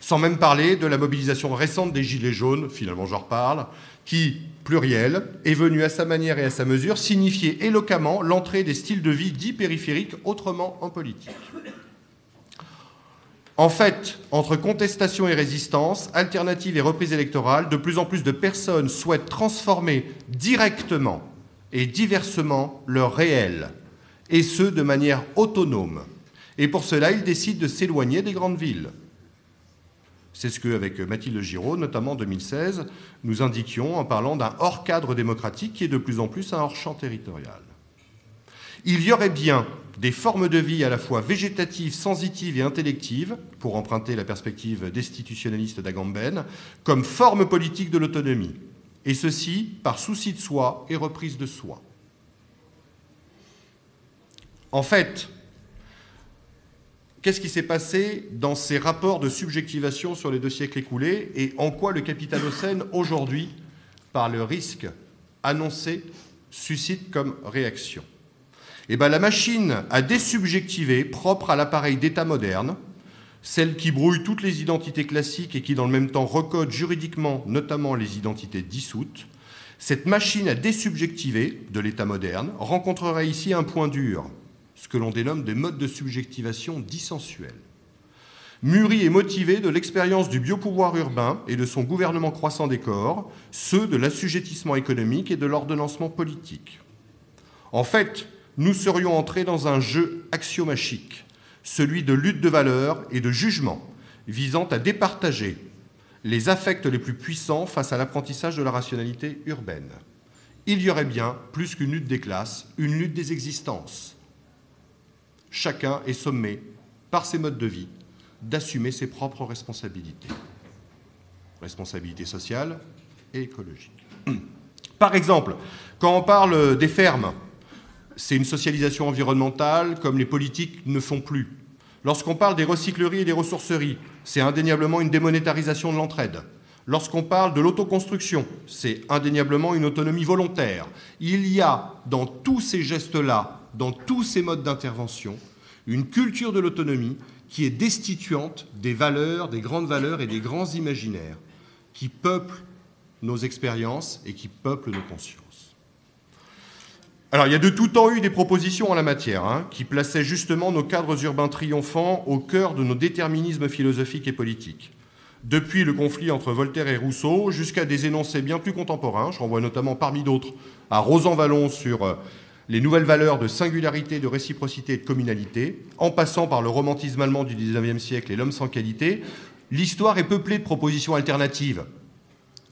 Sans même parler de la mobilisation récente des Gilets jaunes, finalement j'en reparle, qui, pluriel, est venu à sa manière et à sa mesure signifier éloquemment l'entrée des styles de vie dits périphériques autrement en politique. En fait, entre contestation et résistance, alternative et reprise électorale, de plus en plus de personnes souhaitent transformer directement et diversement leur réel, et ce de manière autonome. Et pour cela, ils décident de s'éloigner des grandes villes, c'est ce qu'avec Mathilde Giraud, notamment en 2016, nous indiquions en parlant d'un hors-cadre démocratique qui est de plus en plus un hors-champ territorial. Il y aurait bien des formes de vie à la fois végétatives, sensitives et intellectives, pour emprunter la perspective destitutionnaliste d'Agamben, comme forme politique de l'autonomie, et ceci par souci de soi et reprise de soi. En fait, Qu'est-ce qui s'est passé dans ces rapports de subjectivation sur les deux siècles écoulés et en quoi le capitalocène, aujourd'hui, par le risque annoncé, suscite comme réaction? Eh bien, la machine à désubjectiver, propre à l'appareil d'État moderne, celle qui brouille toutes les identités classiques et qui, dans le même temps, recode juridiquement notamment les identités dissoutes, cette machine à désubjectiver de l'État moderne rencontrerait ici un point dur, ce que l'on dénomme des modes de subjectivation dissensuels. Mûri et motivé de l'expérience du biopouvoir urbain et de son gouvernement croissant des corps, ceux de l'assujettissement économique et de l'ordonnancement politique. En fait, nous serions entrés dans un jeu axiomachique, celui de lutte de valeurs et de jugement, visant à départager les affects les plus puissants face à l'apprentissage de la rationalité urbaine. Il y aurait bien, plus qu'une lutte des classes, une lutte des existences. Chacun est sommé, par ses modes de vie, d'assumer ses propres responsabilités. Responsabilités sociales et écologiques. *clears throat* Par exemple, quand on parle des fermes, c'est une socialisation environnementale comme les politiques ne font plus. Lorsqu'on parle des recycleries et des ressourceries, c'est indéniablement une démonétarisation de l'entraide. Lorsqu'on parle de l'autoconstruction, c'est indéniablement une autonomie volontaire. Il y a dans tous ces gestes-là, dans tous ces modes d'intervention, une culture de l'autonomie qui est destituante des valeurs, des grandes valeurs et des grands imaginaires qui peuplent nos expériences et qui peuplent nos consciences. Alors, il y a de tout temps eu des propositions en la matière, hein, qui plaçaient justement nos cadres urbains triomphants au cœur de nos déterminismes philosophiques et politiques. Depuis le conflit entre Voltaire et Rousseau, jusqu'à des énoncés bien plus contemporains, je renvoie notamment parmi d'autres à Rosan Vallon sur euh, les nouvelles valeurs de singularité, de réciprocité et de communalité, en passant par le romantisme allemand du XIXe siècle et l'homme sans qualité, l'histoire est peuplée de propositions alternatives,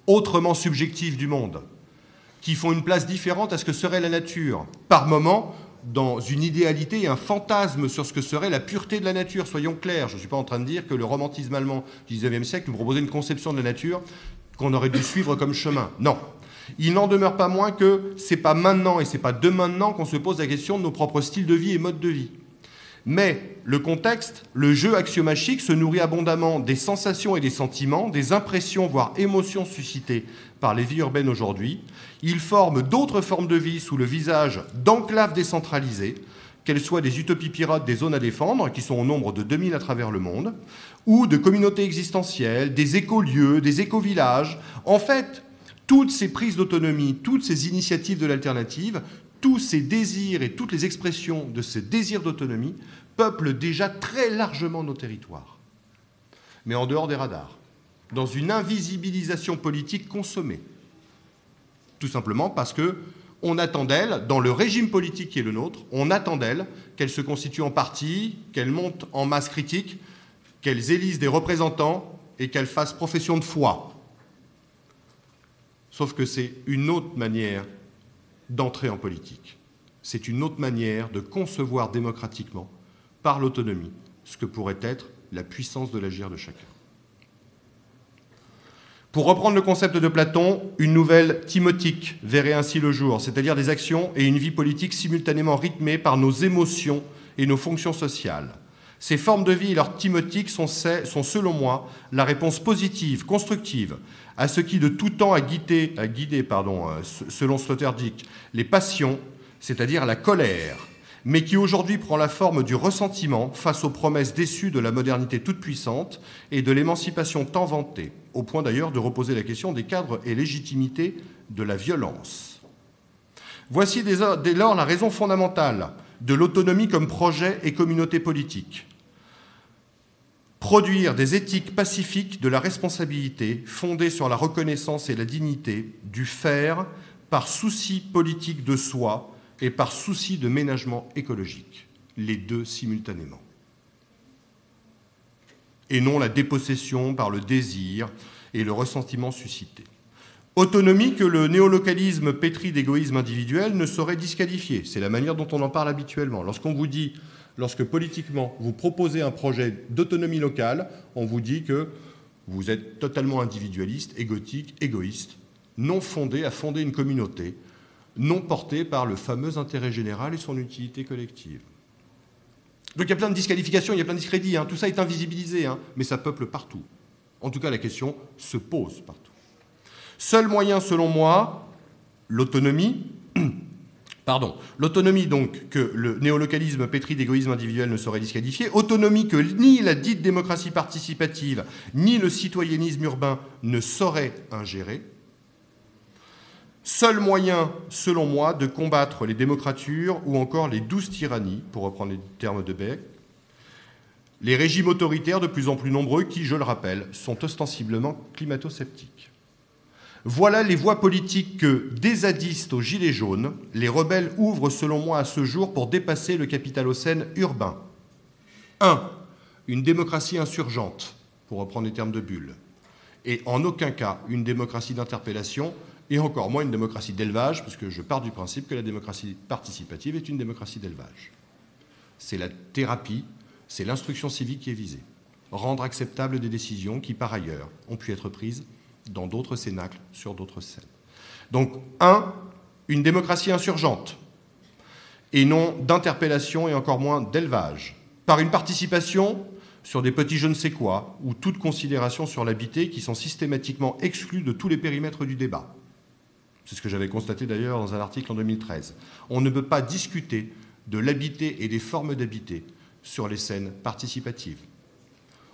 autrement subjectives du monde, qui font une place différente à ce que serait la nature. Par moment, dans une idéalité et un fantasme sur ce que serait la pureté de la nature. Soyons clairs, je ne suis pas en train de dire que le romantisme allemand du XIXe siècle nous proposait une conception de la nature qu'on aurait dû suivre comme chemin. Non. Il n'en demeure pas moins que c'est pas maintenant et c'est pas de maintenant qu'on se pose la question de nos propres styles de vie et modes de vie. Mais le contexte, le jeu axiomachique se nourrit abondamment des sensations et des sentiments, des impressions, voire émotions suscitées par les vies urbaines aujourd'hui. Il forme d'autres formes de vie sous le visage d'enclaves décentralisées, qu'elles soient des utopies pirates des zones à défendre, qui sont au nombre de 2000 à travers le monde, ou de communautés existentielles, des écolieux, des éco-villages. En fait, toutes ces prises d'autonomie, toutes ces initiatives de l'alternative, tous ces désirs et toutes les expressions de ces désirs d'autonomie peuplent déjà très largement nos territoires, mais en dehors des radars, dans une invisibilisation politique consommée. Tout simplement parce que on attend d'elle, dans le régime politique qui est le nôtre, on attend d'elle qu'elle se constitue en parti, qu'elle monte en masse critique, qu'elles élisent des représentants et qu'elles fassent profession de foi. Sauf que c'est une autre manière d'entrer en politique. C'est une autre manière de concevoir démocratiquement, par l'autonomie, ce que pourrait être la puissance de l'agir de chacun. Pour reprendre le concept de Platon, une nouvelle timotique verrait ainsi le jour, c'est-à-dire des actions et une vie politique simultanément rythmées par nos émotions et nos fonctions sociales. Ces formes de vie et leur timotique sont, selon moi, la réponse positive, constructive, à ce qui de tout temps a guidé, euh, selon Sloterdijk, les passions, c'est-à-dire la colère, mais qui aujourd'hui prend la forme du ressentiment face aux promesses déçues de la modernité toute puissante et de l'émancipation tant vantée, au point d'ailleurs de reposer la question des cadres et légitimités de la violence. Voici dès lors la raison fondamentale de l'autonomie comme projet et communauté politique. Produire des éthiques pacifiques de la responsabilité fondées sur la reconnaissance et la dignité du faire par souci politique de soi et par souci de ménagement écologique, les deux simultanément. Et non la dépossession par le désir et le ressentiment suscité. Autonomie que le néolocalisme pétri d'égoïsme individuel ne saurait disqualifier. C'est la manière dont on en parle habituellement. Lorsqu'on vous dit, lorsque politiquement vous proposez un projet d'autonomie locale, on vous dit que vous êtes totalement individualiste, égotique, égoïste, non fondé à fonder une communauté, non porté par le fameux intérêt général et son utilité collective. Donc il y a plein de disqualifications, il y a plein de discrédits, hein. tout ça est invisibilisé, hein, mais ça peuple partout. En tout cas, la question se pose partout. Seul moyen, selon moi, l'autonomie. Pardon, l'autonomie donc que le néolocalisme pétri d'égoïsme individuel ne saurait disqualifier, autonomie que ni la dite démocratie participative ni le citoyennisme urbain ne sauraient ingérer, Seul moyen, selon moi, de combattre les démocratures ou encore les douze tyrannies, pour reprendre les termes de Beck, les régimes autoritaires de plus en plus nombreux qui, je le rappelle, sont ostensiblement climato-sceptiques. Voilà les voies politiques que, des zadistes aux gilets jaunes, les rebelles ouvrent selon moi à ce jour pour dépasser le capitalocène urbain. 1. Une démocratie insurgente, pour reprendre les termes de Bulle. et en aucun cas une démocratie d'interpellation, et encore moins une démocratie d'élevage, puisque je pars du principe que la démocratie participative est une démocratie d'élevage. C'est la thérapie, c'est l'instruction civique qui est visée. Rendre acceptables des décisions qui, par ailleurs, ont pu être prises dans d'autres cénacles, sur d'autres scènes. Donc, un, une démocratie insurgente, et non d'interpellation et encore moins d'élevage, par une participation sur des petits je ne sais quoi, ou toute considération sur l'habité qui sont systématiquement exclus de tous les périmètres du débat. C'est ce que j'avais constaté d'ailleurs dans un article en 2013. On ne peut pas discuter de l'habité et des formes d'habité sur les scènes participatives.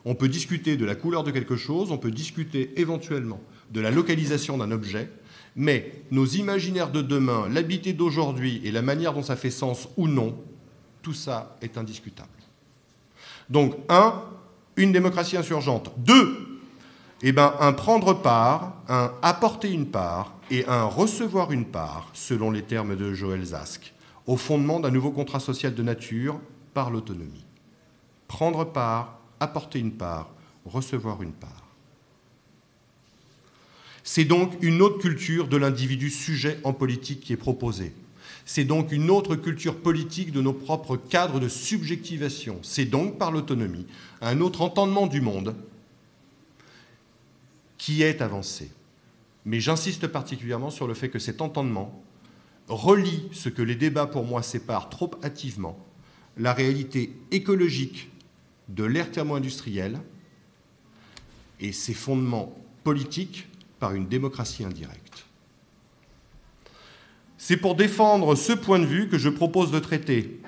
On peut discuter de la couleur de quelque chose, on peut discuter éventuellement de la localisation d'un objet, mais nos imaginaires de demain, l'habité d'aujourd'hui et la manière dont ça fait sens ou non, tout ça est indiscutable. Donc, un, une démocratie insurgente. Deux, eh ben, un prendre part, un apporter une part et un recevoir une part, selon les termes de Joël Zask, au fondement d'un nouveau contrat social de nature par l'autonomie. Prendre part, apporter une part, recevoir une part. C'est donc une autre culture de l'individu sujet en politique qui est proposée. C'est donc une autre culture politique de nos propres cadres de subjectivation. C'est donc par l'autonomie un autre entendement du monde qui est avancé. Mais j'insiste particulièrement sur le fait que cet entendement relie ce que les débats pour moi séparent trop hâtivement, la réalité écologique de l'ère thermo-industrielle et ses fondements politiques par une démocratie indirecte. C'est pour défendre ce point de vue que je propose de traiter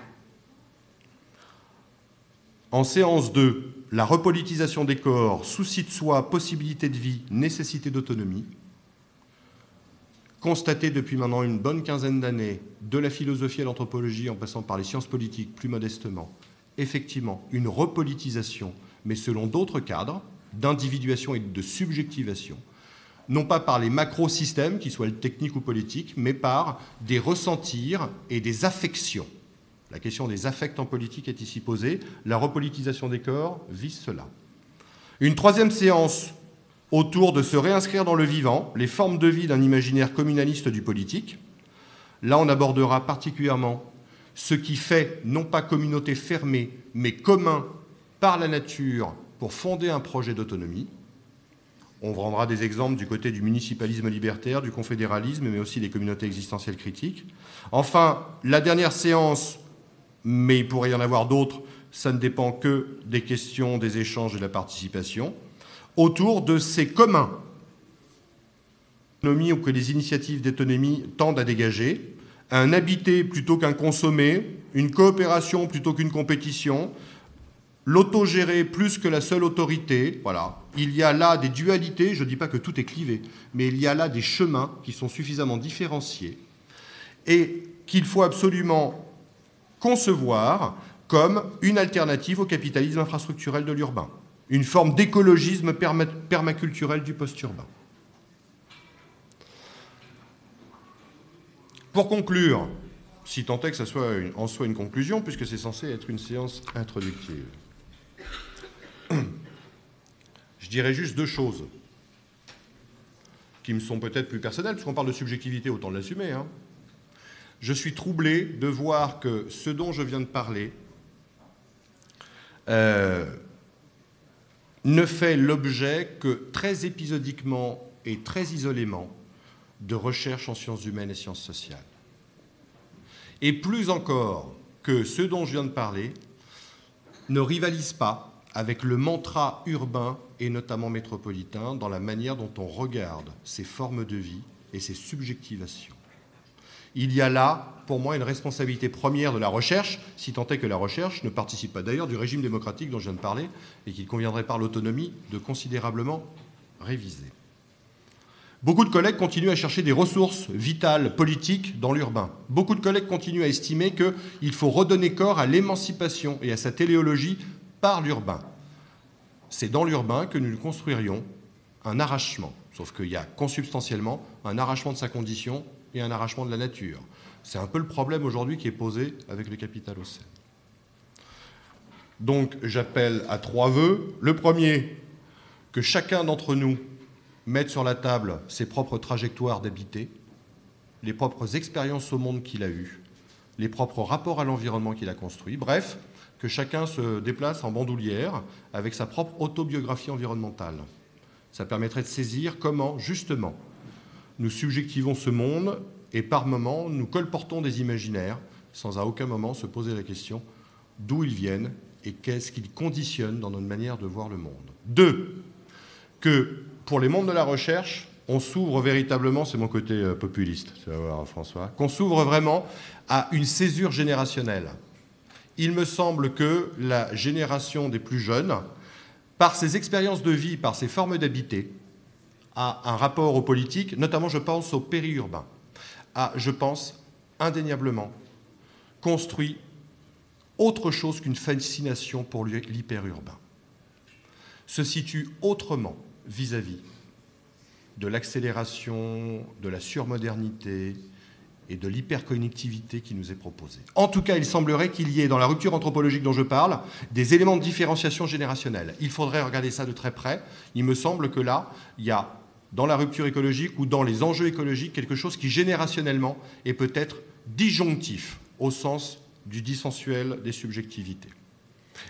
en séance 2 la repolitisation des corps, souci de soi, possibilité de vie, nécessité d'autonomie, constaté depuis maintenant une bonne quinzaine d'années, de la philosophie à l'anthropologie en passant par les sciences politiques plus modestement, effectivement une repolitisation, mais selon d'autres cadres d'individuation et de subjectivation, non pas par les macro-systèmes, qu'ils soient techniques ou politiques, mais par des ressentirs et des affections. La question des affects en politique est ici posée. La repolitisation des corps vise cela. Une troisième séance autour de se réinscrire dans le vivant, les formes de vie d'un imaginaire communaliste du politique. Là, on abordera particulièrement ce qui fait non pas communauté fermée, mais commun par la nature pour fonder un projet d'autonomie. On rendra des exemples du côté du municipalisme libertaire, du confédéralisme, mais aussi des communautés existentielles critiques. Enfin, la dernière séance, mais il pourrait y en avoir d'autres, ça ne dépend que des questions, des échanges et de la participation, autour de ces communs ou que les initiatives d'autonomie tendent à dégager, un habité plutôt qu'un consommé, une coopération plutôt qu'une compétition, l'autogéré plus que la seule autorité. Voilà. Il y a là des dualités, je ne dis pas que tout est clivé, mais il y a là des chemins qui sont suffisamment différenciés et qu'il faut absolument concevoir comme une alternative au capitalisme infrastructurel de l'urbain, une forme d'écologisme permaculturel du post-urbain. Pour conclure, si tant est que ça soit en soi une conclusion, puisque c'est censé être une séance introductive. *clears throat* Je dirais juste deux choses qui me sont peut-être plus personnelles, puisqu'on parle de subjectivité, autant l'assumer. Hein. Je suis troublé de voir que ce dont je viens de parler euh, ne fait l'objet que très épisodiquement et très isolément de recherches en sciences humaines et sciences sociales. Et plus encore que ce dont je viens de parler ne rivalise pas avec le mantra urbain et notamment métropolitain dans la manière dont on regarde ces formes de vie et ces subjectivations. Il y a là, pour moi, une responsabilité première de la recherche, si tant est que la recherche ne participe pas d'ailleurs du régime démocratique dont je viens de parler et qu'il conviendrait par l'autonomie de considérablement réviser. Beaucoup de collègues continuent à chercher des ressources vitales, politiques dans l'urbain. Beaucoup de collègues continuent à estimer qu'il faut redonner corps à l'émancipation et à sa téléologie par l'urbain. C'est dans l'urbain que nous construirions un arrachement, sauf qu'il y a consubstantiellement un arrachement de sa condition et un arrachement de la nature. C'est un peu le problème aujourd'hui qui est posé avec le capital océan. Donc j'appelle à trois vœux. Le premier, que chacun d'entre nous mettre sur la table ses propres trajectoires d'habiter, les propres expériences au monde qu'il a eues, les propres rapports à l'environnement qu'il a construit, bref, que chacun se déplace en bandoulière avec sa propre autobiographie environnementale. Ça permettrait de saisir comment, justement, nous subjectivons ce monde et par moments, nous colportons des imaginaires sans à aucun moment se poser la question d'où ils viennent et qu'est-ce qu'ils conditionnent dans notre manière de voir le monde. Deux, que pour les mondes de la recherche, on s'ouvre véritablement, c'est mon côté euh, populiste, tu vas voir François, qu'on s'ouvre vraiment à une césure générationnelle. Il me semble que la génération des plus jeunes, par ses expériences de vie, par ses formes d'habiter, a un rapport aux politiques, notamment je pense au périurbain, a, je pense, indéniablement construit autre chose qu'une fascination pour l'hyperurbain, se situe autrement vis-à-vis de l'accélération, de la surmodernité et de l'hyperconnectivité qui nous est proposée. En tout cas, il semblerait qu'il y ait, dans la rupture anthropologique dont je parle, des éléments de différenciation générationnelle. Il faudrait regarder ça de très près. Il me semble que là, il y a, dans la rupture écologique ou dans les enjeux écologiques, quelque chose qui, générationnellement, est peut-être disjonctif, au sens du dissensuel des subjectivités.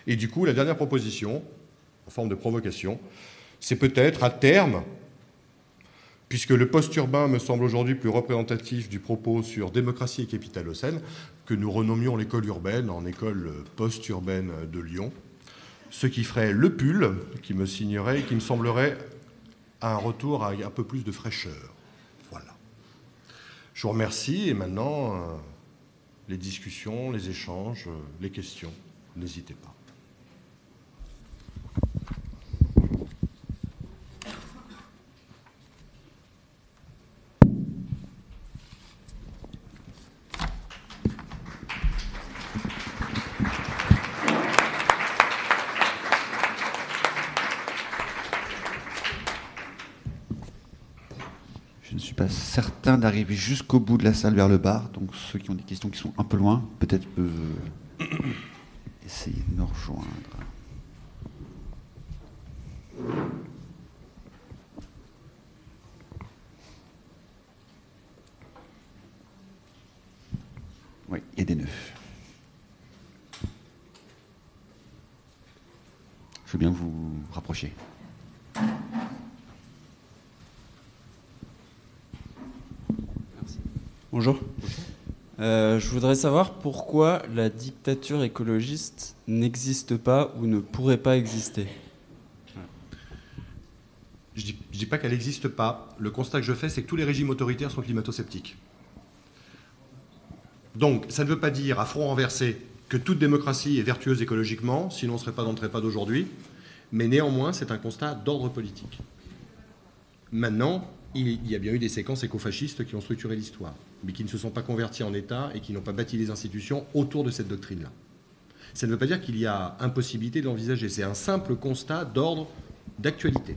Et du coup, la dernière proposition, en forme de provocation, c'est peut-être à terme, puisque le post-urbain me semble aujourd'hui plus représentatif du propos sur démocratie et capitalocène, que nous renommions l'école urbaine en école post-urbaine de Lyon, ce qui ferait le pull qui me signerait et qui me semblerait un retour à un peu plus de fraîcheur. Voilà. Je vous remercie et maintenant, euh, les discussions, les échanges, les questions, n'hésitez pas. D'arriver jusqu'au bout de la salle vers le bar. Donc ceux qui ont des questions qui sont un peu loin, peut-être peuvent *coughs* essayer de nous rejoindre. Oui, il y a des neufs. Je veux bien vous rapprocher. Bonjour. Euh, je voudrais savoir pourquoi la dictature écologiste n'existe pas ou ne pourrait pas exister. Je ne dis, pas qu'elle n'existe pas. Le constat que je fais, c'est que tous les régimes autoritaires sont climato-sceptiques. Donc, ça ne veut pas dire à front renversé que toute démocratie est vertueuse écologiquement, sinon on ne serait pas dans le trépas d'aujourd'hui. Mais néanmoins, c'est un constat d'ordre politique. Maintenant, il y a bien eu des séquences écofascistes qui ont structuré l'histoire, mais qui ne se sont pas convertis en État et qui n'ont pas bâti les institutions autour de cette doctrine-là. Ça ne veut pas dire qu'il y a impossibilité de l'envisager, c'est un simple constat d'ordre d'actualité.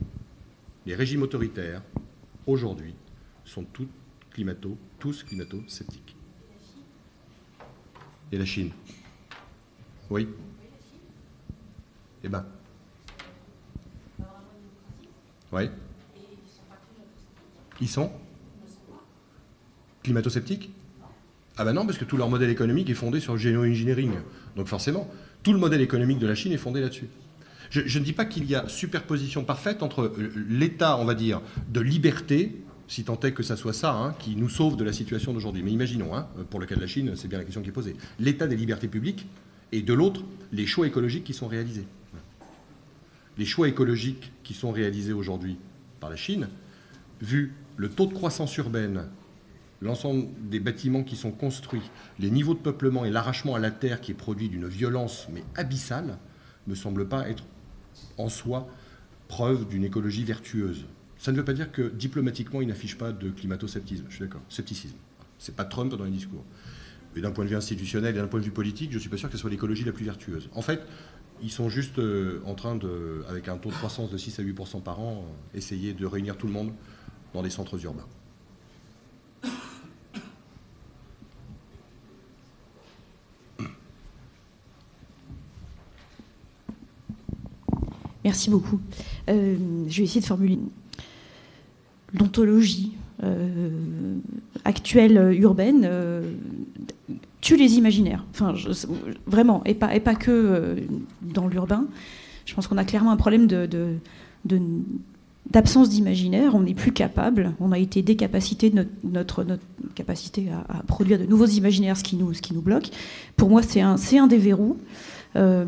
Les régimes autoritaires, aujourd'hui, sont tous climato, tous climato-sceptiques. Et la Chine? Oui Eh ben. Oui ils sont climato-sceptiques? Ah ben non, parce que tout leur modèle économique est fondé sur le géo-engineering. Donc forcément, tout le modèle économique de la Chine est fondé là-dessus. Je, ne dis pas qu'il y a superposition parfaite entre euh, l'état, on va dire, de liberté, si tant est que ça soit ça, hein, qui nous sauve de la situation d'aujourd'hui. Mais imaginons, hein, pour le cas de la Chine, c'est bien la question qui est posée, l'état des libertés publiques, et de l'autre, les choix écologiques qui sont réalisés. Les choix écologiques qui sont réalisés aujourd'hui par la Chine, vu le taux de croissance urbaine, l'ensemble des bâtiments qui sont construits, les niveaux de peuplement et l'arrachement à la terre qui est produit d'une violence mais abyssale, ne semble pas être en soi preuve d'une écologie vertueuse. Ça ne veut pas dire que diplomatiquement, il n'affiche pas de climato-sceptisme. Je suis d'accord. Scepticisme. C'est pas Trump dans les discours. Mais d'un point de vue institutionnel et d'un point de vue politique, je ne suis pas sûr que ce soit l'écologie la plus vertueuse. En fait, ils sont juste euh, en train de, avec un taux de croissance de 6 à 8% par an, euh, essayer de réunir tout le monde dans les centres urbains. Merci beaucoup. Euh, je vais essayer de formuler. l'ontologie actuelle urbaine tue les imaginaires. Enfin, vraiment, et pas, et pas que dans l'urbain. Je pense qu'on a clairement un problème de, d'absence d'imaginaire, on n'est plus capable, on a été décapacité de notre, capacité à, produire de nouveaux imaginaires, ce qui nous, ce qui nous bloque. Pour moi, c'est un, un des verrous. Euh,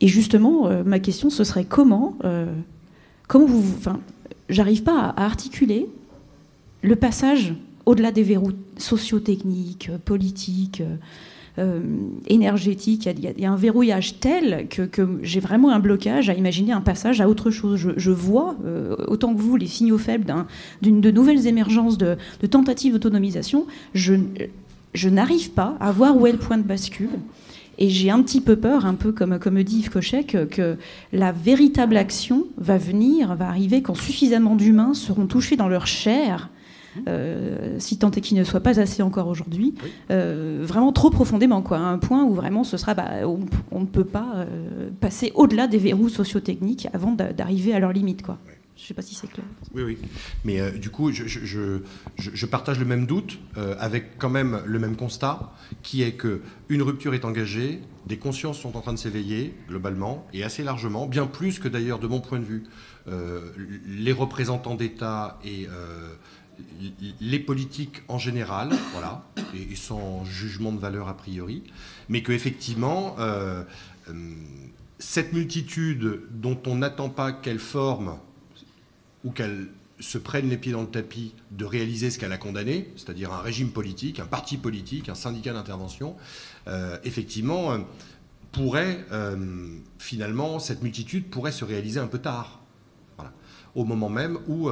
et justement, euh, ma question, ce serait comment, euh, comment vous... Enfin, j'arrive pas à, articuler le passage au-delà des verrous socio-techniques, politiques, énergétique. Il y, a, un verrouillage tel que, j'ai vraiment un blocage à imaginer un passage à autre chose. Je, vois, euh, autant que vous, les signaux faibles d'une de nouvelles émergences de, tentatives d'autonomisation. Je, je n'arrive pas à voir où est le point de bascule. Et j'ai un petit peu peur, un peu comme, comme dit Yves Cochet, que, la véritable action va venir, va arriver quand suffisamment d'humains seront touchés dans leur chair euh, si tant est qu'il ne soit pas assez encore aujourd'hui, euh, vraiment trop profondément, quoi, à un point où vraiment ce sera, bah, on, ne peut pas euh, passer au-delà des verrous sociotechniques avant d'arriver à leurs limites, quoi. Je ne sais pas si c'est clair. Oui, oui. Mais du coup, je, je, partage le même doute, avec quand même le même constat, qui est que une rupture est engagée, des consciences sont en train de s'éveiller, globalement, et assez largement, bien plus que d'ailleurs, de mon point de vue, les représentants d'État et les politiques en général, voilà, et, sans jugement de valeur a priori, mais qu'effectivement, euh, euh, cette multitude dont on n'attend pas qu'elle forme ou qu'elle se prenne les pieds dans le tapis de réaliser ce qu'elle a condamné, c'est-à-dire un régime politique, un parti politique, un syndicat d'intervention, euh, effectivement, pourrait, finalement, cette multitude pourrait se réaliser un peu tard, voilà, au moment même où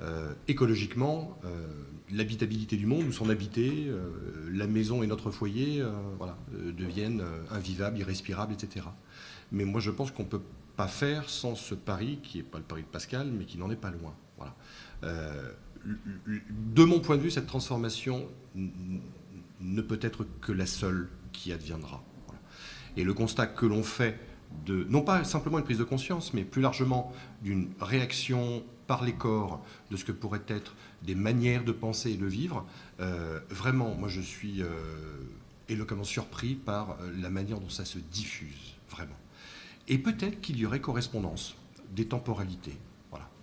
euh, écologiquement, euh, l'habitabilité du monde, où sont habités, euh, la maison et notre foyer voilà, deviennent invivables, irrespirables, etc. Mais moi, je pense qu'on ne peut pas faire sans ce pari, qui n'est pas le pari de Pascal, mais qui n'en est pas loin. Voilà. de mon point de vue, cette transformation ne peut être que la seule qui adviendra. Et le constat que l'on fait de, non pas simplement une prise de conscience, mais plus largement d'une réaction par les corps de ce que pourraient être des manières de penser et de vivre, euh, vraiment, moi je suis euh, éloquemment surpris par euh, la manière dont ça se diffuse, vraiment. Et peut-être qu'il y aurait correspondance des temporalités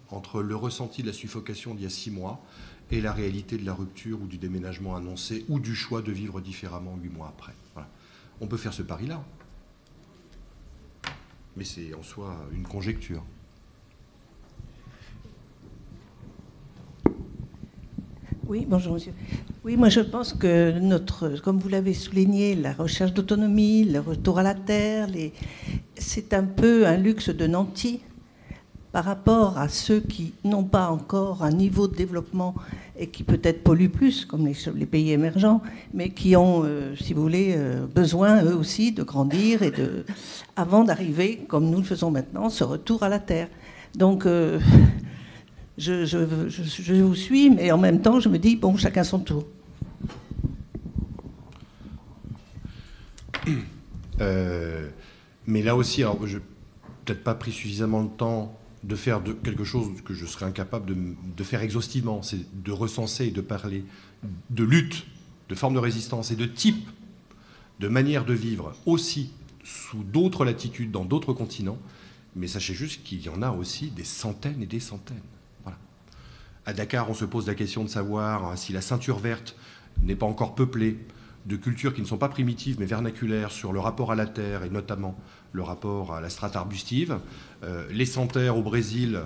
entre le ressenti de la suffocation d'il y a six mois et la réalité de la rupture ou du déménagement annoncé ou du choix de vivre différemment huit mois après. On peut faire ce pari-là, mais c'est en soi une conjecture. Oui, bonjour monsieur. Oui, moi je pense que notre, comme vous l'avez souligné, la recherche d'autonomie, le retour à la terre, c'est un peu un luxe de nantis par rapport à ceux qui n'ont pas encore un niveau de développement et qui peut-être polluent plus, comme les, pays émergents, mais qui ont, euh, si vous voulez, euh, besoin eux aussi de grandir et de, avant d'arriver, comme nous le faisons maintenant, ce retour à la terre. Donc euh, je, vous suis, mais en même temps, je me dis, bon, chacun son tour. Euh, mais là aussi, alors, je peut-être pas pris suffisamment de temps de faire de, quelque chose que je serais incapable de, faire exhaustivement, c'est de recenser et de parler de lutte, de formes de résistance et de type de manière de vivre aussi sous d'autres latitudes, dans d'autres continents. Mais sachez juste qu'il y en a aussi des centaines et des centaines. À Dakar, on se pose la question de savoir hein, si la ceinture verte n'est pas encore peuplée de cultures qui ne sont pas primitives mais vernaculaires sur le rapport à la terre et notamment le rapport à la strate arbustive. Euh, les santerres au Brésil,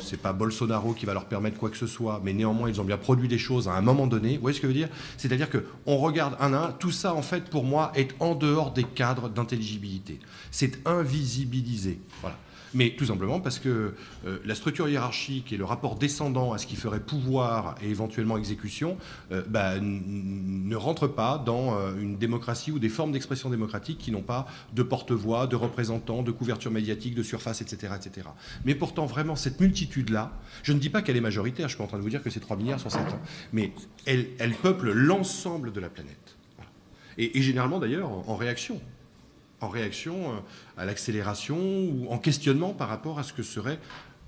c'est pas Bolsonaro qui va leur permettre quoi que ce soit, mais néanmoins ils ont bien produit des choses à un moment donné. Vous voyez ce que je veux dire? C'est-à-dire qu'on regarde un à un, tout ça en fait pour moi est en dehors des cadres d'intelligibilité. C'est invisibilisé. Voilà mais tout simplement parce que euh, la structure hiérarchique et le rapport descendant à ce qui ferait pouvoir et éventuellement exécution euh, bah, ne rentrent pas dans euh, une démocratie ou des formes d'expression démocratique qui n'ont pas de porte-voix, de représentants, de couverture médiatique, de surface, etc. etc. Mais pourtant, vraiment, cette multitude-là, je ne dis pas qu'elle est majoritaire, je suis pas en train de vous dire que c'est 3 milliards sur 7 ans, mais elle, peuple l'ensemble de la planète. Et, généralement, d'ailleurs, en réaction en réaction euh, à l'accélération ou en questionnement par rapport à ce que serait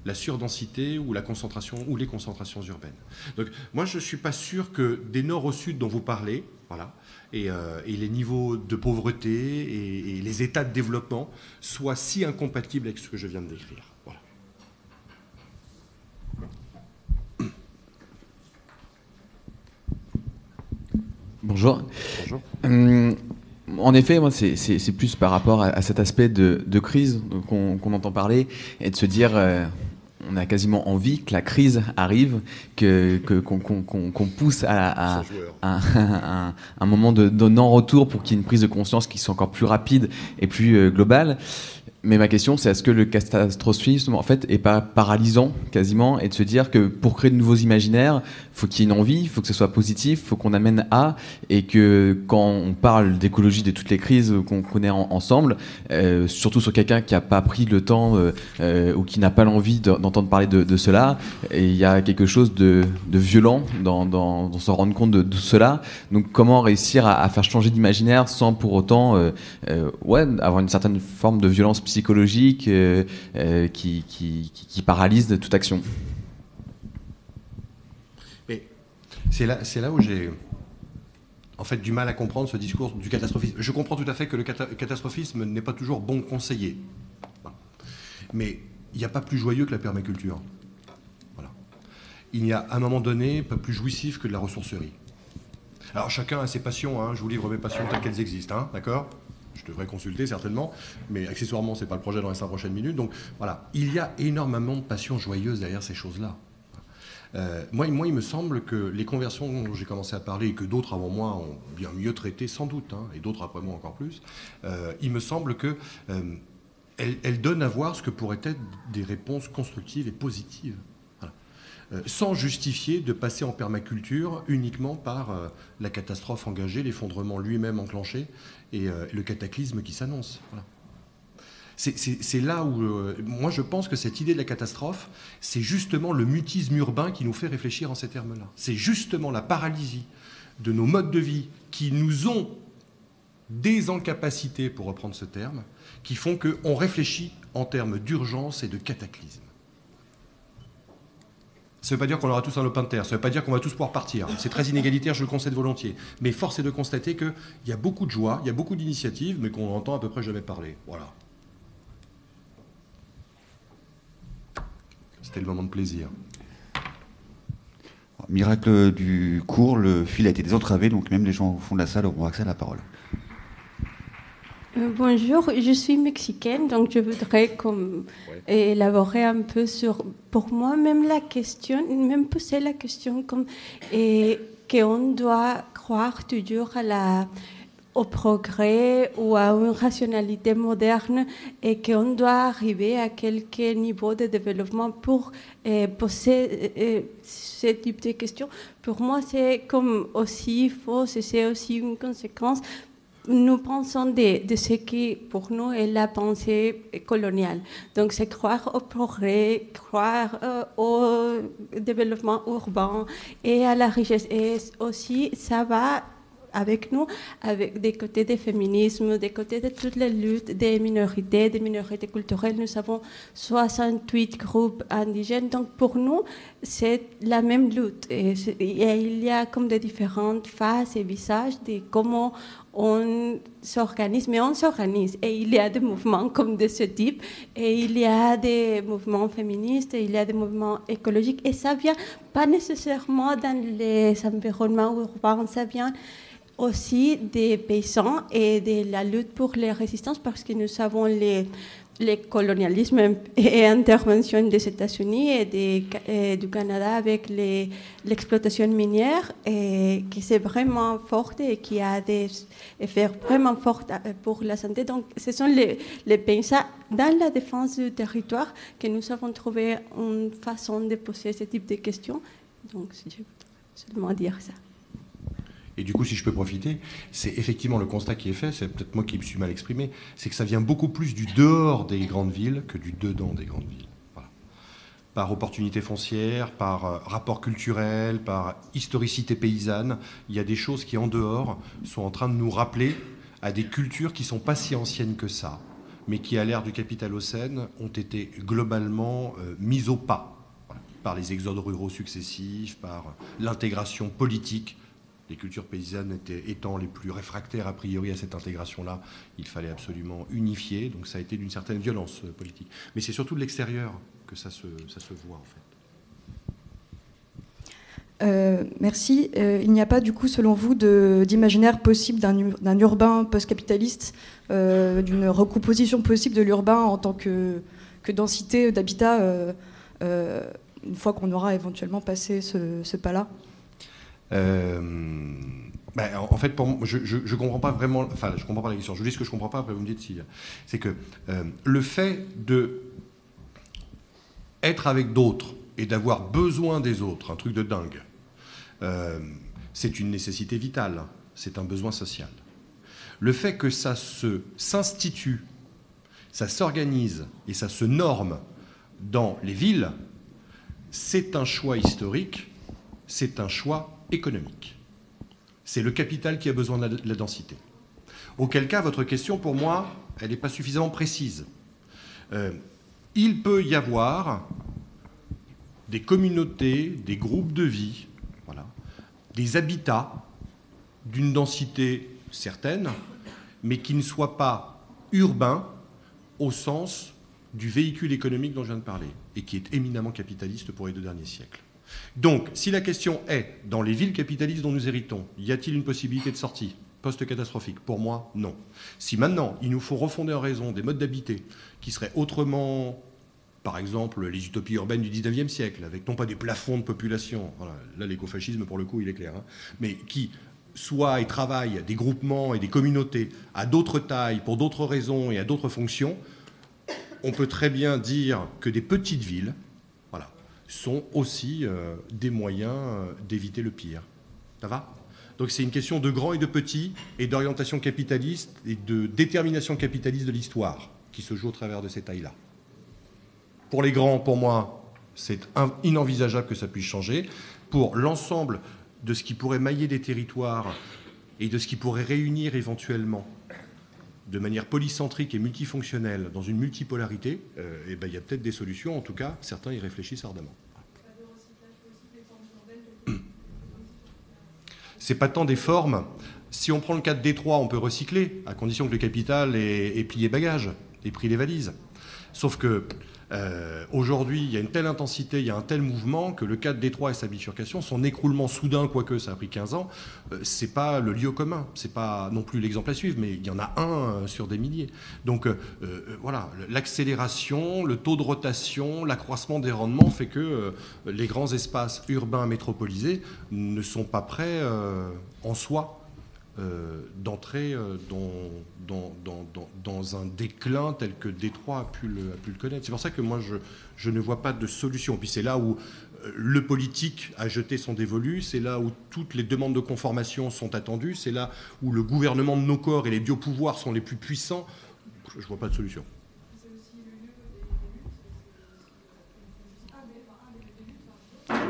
la surdensité ou la concentration ou les concentrations urbaines. Donc moi je ne suis pas sûr que des nord au sud dont vous parlez, voilà, et, euh, les niveaux de pauvreté et, et, les états de développement soient si incompatibles avec ce que je viens de décrire. Voilà. Bonjour. Bonjour. Hum, en effet, moi, c'est plus par rapport à, cet aspect de, crise qu'on entend parler et de se dire, euh, on a quasiment envie que la crise arrive, que qu'on pousse *laughs* à, un, moment de, de non-retour pour qu'il y ait une prise de conscience qui soit encore plus rapide et plus euh, globale. Mais ma question, c'est est-ce que le catastrophisme, en fait, est pas paralysant quasiment, et de se dire que pour créer de nouveaux imaginaires, faut qu'il y ait une envie, faut que ce soit positif, faut qu'on amène à, et que quand on parle d'écologie, de toutes les crises qu'on connaît ensemble, euh, surtout sur quelqu'un qui n'a pas pris le temps euh, euh, ou qui n'a pas l'envie d'entendre parler de, cela, il y a quelque chose de, violent dans, dans, se rendre compte de, cela. Donc, comment réussir à, faire changer d'imaginaire sans pour autant, avoir une certaine forme de violence psychologique psychologique euh, euh, qui, paralyse toute action. Mais c'est là, c'est là où j'ai en fait du mal à comprendre ce discours du catastrophisme. Je comprends tout à fait que le catastrophisme n'est pas toujours bon conseiller. Mais il n'y a pas plus joyeux que la permaculture. Voilà. Il n'y a à un moment donné pas plus jouissif que de la ressourcerie. Alors chacun a ses passions, hein. je vous livre mes passions telles qu'elles existent, hein, d'accord? Je devrais consulter certainement, mais accessoirement, ce n'est pas le projet dans les cinq prochaines minutes. Donc voilà, il y a énormément de passion joyeuse derrière ces choses-là. Euh, moi, moi, il me semble que les conversions dont j'ai commencé à parler et que d'autres avant moi ont bien mieux traité, sans doute, hein, et d'autres après moi encore plus, euh, il me semble que euh, elles, donnent à voir ce que pourraient être des réponses constructives et positives sans justifier de passer en permaculture uniquement par la catastrophe engagée, l'effondrement lui-même enclenché et euh, le cataclysme qui s'annonce. C'est là où, euh, moi je pense que cette idée de la catastrophe, c'est justement le mutisme urbain qui nous fait réfléchir en ces termes-là. C'est justement la paralysie de nos modes de vie qui nous ont des incapacités, pour reprendre ce terme, qui font qu'on réfléchit en termes d'urgence et de cataclysme. Ça ne veut pas dire qu'on aura tous un lopin de terre, ça ne veut pas dire qu'on va tous pouvoir partir. C'est très inégalitaire, je le concède volontiers. Mais force est de constater qu'il y a beaucoup de joie, il y a beaucoup d'initiatives, mais qu'on entend à peu près jamais parler. Voilà. C'était le moment de plaisir. Miracle du cours, le fil a été désentravé, donc même les gens au fond de la salle auront accès à la parole. Euh, bonjour, je suis mexicaine, donc je voudrais comme, élaborer un peu sur, pour moi, même la question, même poser la question comme qu'on doit croire toujours à la, au progrès ou à une rationalité moderne et qu'on doit arriver à quelque niveau de développement pour euh, poser euh, ce type de questions. Pour moi, c'est comme aussi faux, c'est aussi une conséquence nous pensons de, de, ce qui, pour nous, est la pensée coloniale. Donc, c'est croire au progrès, croire euh, au développement urbain et à la richesse. Et aussi, ça va avec nous, avec des côtés des féminismes, des côtés de toutes les luttes des minorités, des minorités culturelles. Nous avons 68 groupes indigènes. Donc pour nous, c'est la même lutte. Et, il y a comme des différentes phases et visages de comment on s'organise, mais on s'organise. Et il y a des mouvements comme de ce type, et il y a des mouvements féministes, et il y a des mouvements écologiques, et ça vient pas nécessairement dans les environnements urbains, ça vient aussi des paysans et de la lutte pour les résistances parce que nous savons les, les colonialismes et intervention des États-Unis et, du Canada avec l'exploitation minière et qui c'est vraiment forte et qui a des effets vraiment forts pour la santé. Donc, ce sont les, les paysans dans la défense du territoire que nous avons trouvé une façon de poser ce type de questions. Donc, je veux seulement dire ça. Et du coup, si je peux profiter, c'est effectivement le constat qui est fait, c'est peut-être moi qui me suis mal exprimé, c'est que ça vient beaucoup plus du dehors des grandes villes que du dedans des grandes villes. Par opportunité foncière, par euh, rapport culturel, par historicité paysanne, il y a des choses qui, en dehors, sont en train de nous rappeler à des cultures qui ne sont pas si anciennes que ça, mais qui, à l'ère du capitalocène, ont été globalement euh, mis au pas par les exodes ruraux successifs, par l'intégration politique. Les cultures paysannes étant les plus réfractaires a priori à cette intégration-là, il fallait absolument unifier, donc ça a été d'une certaine violence euh, politique. Mais c'est surtout de l'extérieur que ça se, voit en fait. Euh, merci. Euh, il n'y a pas, du coup, selon vous, d'imaginaire possible d'un urbain post-capitaliste, d'une recomposition possible de l'urbain en tant que, que densité d'habitat, une fois qu'on aura éventuellement passé ce, pas-là? Ben, en fait, je ne comprends pas vraiment. Enfin, je comprends pas la question. Je vous dis ce que je comprends pas, après vous me dites si. C'est que le fait de être avec d'autres et d'avoir besoin des autres, un truc de dingue, euh, c'est une nécessité vitale, c'est un besoin social. Le fait que ça se s'institue, ça s'organise et ça se norme dans les villes, c'est un choix historique, c'est un choix économique. C'est le capital qui a besoin de la, densité. Auquel cas, votre question, pour moi, elle n'est pas suffisamment précise. Euh, il peut y avoir des communautés, des groupes de vie, voilà, des habitats d'une densité certaine, mais qui ne soient pas urbains au sens du véhicule économique dont je viens de parler, et qui est éminemment capitaliste pour les deux derniers siècles. Donc, si la question est, dans les villes capitalistes dont nous héritons, y a-t-il une possibilité de sortie post-catastrophique? Pour moi, non. Si maintenant, il nous faut refonder en raison des modes d'habiter qui seraient autrement par exemple, les utopies urbaines du 19e siècle, avec non pas des plafonds de population, là l'écofascisme pour le coup il est clair, hein, mais qui soient et travaillent des groupements et des communautés à d'autres tailles, pour d'autres raisons et à d'autres fonctions, on peut très bien dire que des petites villes sont aussi euh, des moyens euh, d'éviter le pire. Ça va? Donc c'est une question de grand et de petit, et d'orientation capitaliste et de détermination capitaliste de l'histoire qui se joue au travers de ces tailles-là. Pour les grands, pour moi, c'est inenvisageable que ça puisse changer. Pour l'ensemble de ce qui pourrait mailler des territoires et de ce qui pourrait réunir éventuellement de manière polycentrique et multifonctionnelle dans une multipolarité, euh, eh ben, il y a peut-être des solutions. En tout cas, certains y réfléchissent ardemment. *clears throat* C'est pas tant des formes. Si on prend le cas de Détroit, on peut recycler, à condition que le capital ait, ait plié bagages et pris les valises. Sauf que euh, aujourd'hui, il y a une telle intensité, il y a un tel mouvement que le cas de Détroit et sa bifurcation, son écroulement soudain, quoique ça a pris 15 ans, euh, c'est pas le lieu commun, c'est pas non plus l'exemple à suivre, mais il y en a un euh, sur des milliers. Donc voilà, l'accélération, le taux de rotation, l'accroissement des rendements fait que les grands espaces urbains métropolisés ne sont pas prêts en soi euh, d'entrer euh, dans, dans, un déclin tel que Détroit a pu le, a pu le connaître. C'est pour ça que moi, je, je, ne vois pas de solution. Puis c'est là où euh, le politique a jeté son dévolu, c'est là où toutes les demandes de conformation sont attendues, c'est là où le gouvernement de nos corps et les biopouvoirs sont les plus puissants. Je ne vois pas de solution.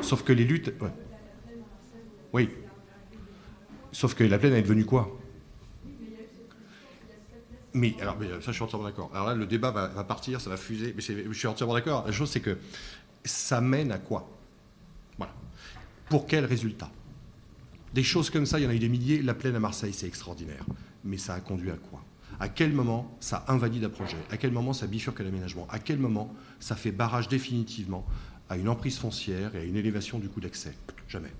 Sauf que les luttes... Oui. Sauf que la plaine est devenue quoi? Mais alors, ça, je suis entièrement d'accord. Alors là, le débat va, partir, ça va fuser. Mais je suis entièrement d'accord. La chose, c'est que ça mène à quoi? Voilà. Pour quel résultat? Des choses comme ça, il y en a eu des milliers. La plaine à Marseille, c'est extraordinaire. Mais ça a conduit à quoi? À quel moment ça invalide un projet? À quel moment ça bifurque l'aménagement À quel moment ça fait barrage définitivement à une emprise foncière et à une élévation du coût d'accès? Jamais.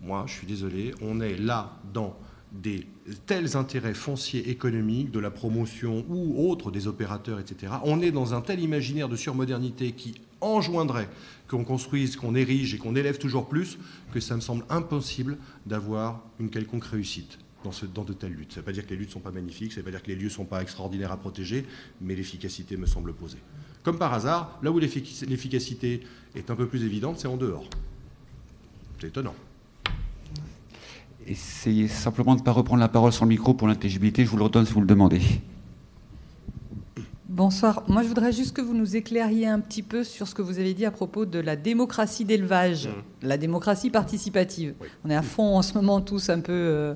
Moi, je suis désolé, on est là dans des tels intérêts fonciers économiques, de la promotion ou autres des opérateurs, etc. On est dans un tel imaginaire de surmodernité qui enjoindrait qu'on construise, qu'on érige et qu'on élève toujours plus, que ça me semble impossible d'avoir une quelconque réussite dans, dans de telles luttes. Ça ne veut pas dire que les luttes ne sont pas magnifiques, ça ne veut pas dire que les lieux ne sont pas extraordinaires à protéger, mais l'efficacité me semble posée. Comme par hasard, là où l'efficacité est un peu plus évidente, c'est en dehors. C'est étonnant. Essayez simplement de ne pas reprendre la parole sans le micro pour l'intelligibilité. Je vous le redonne si vous le demandez. Bonsoir. Moi, je voudrais juste que vous nous éclairiez un petit peu sur ce que vous avez dit à propos de la démocratie d'élevage, Mmh. la démocratie participative. On est à fond en ce moment tous un peu euh,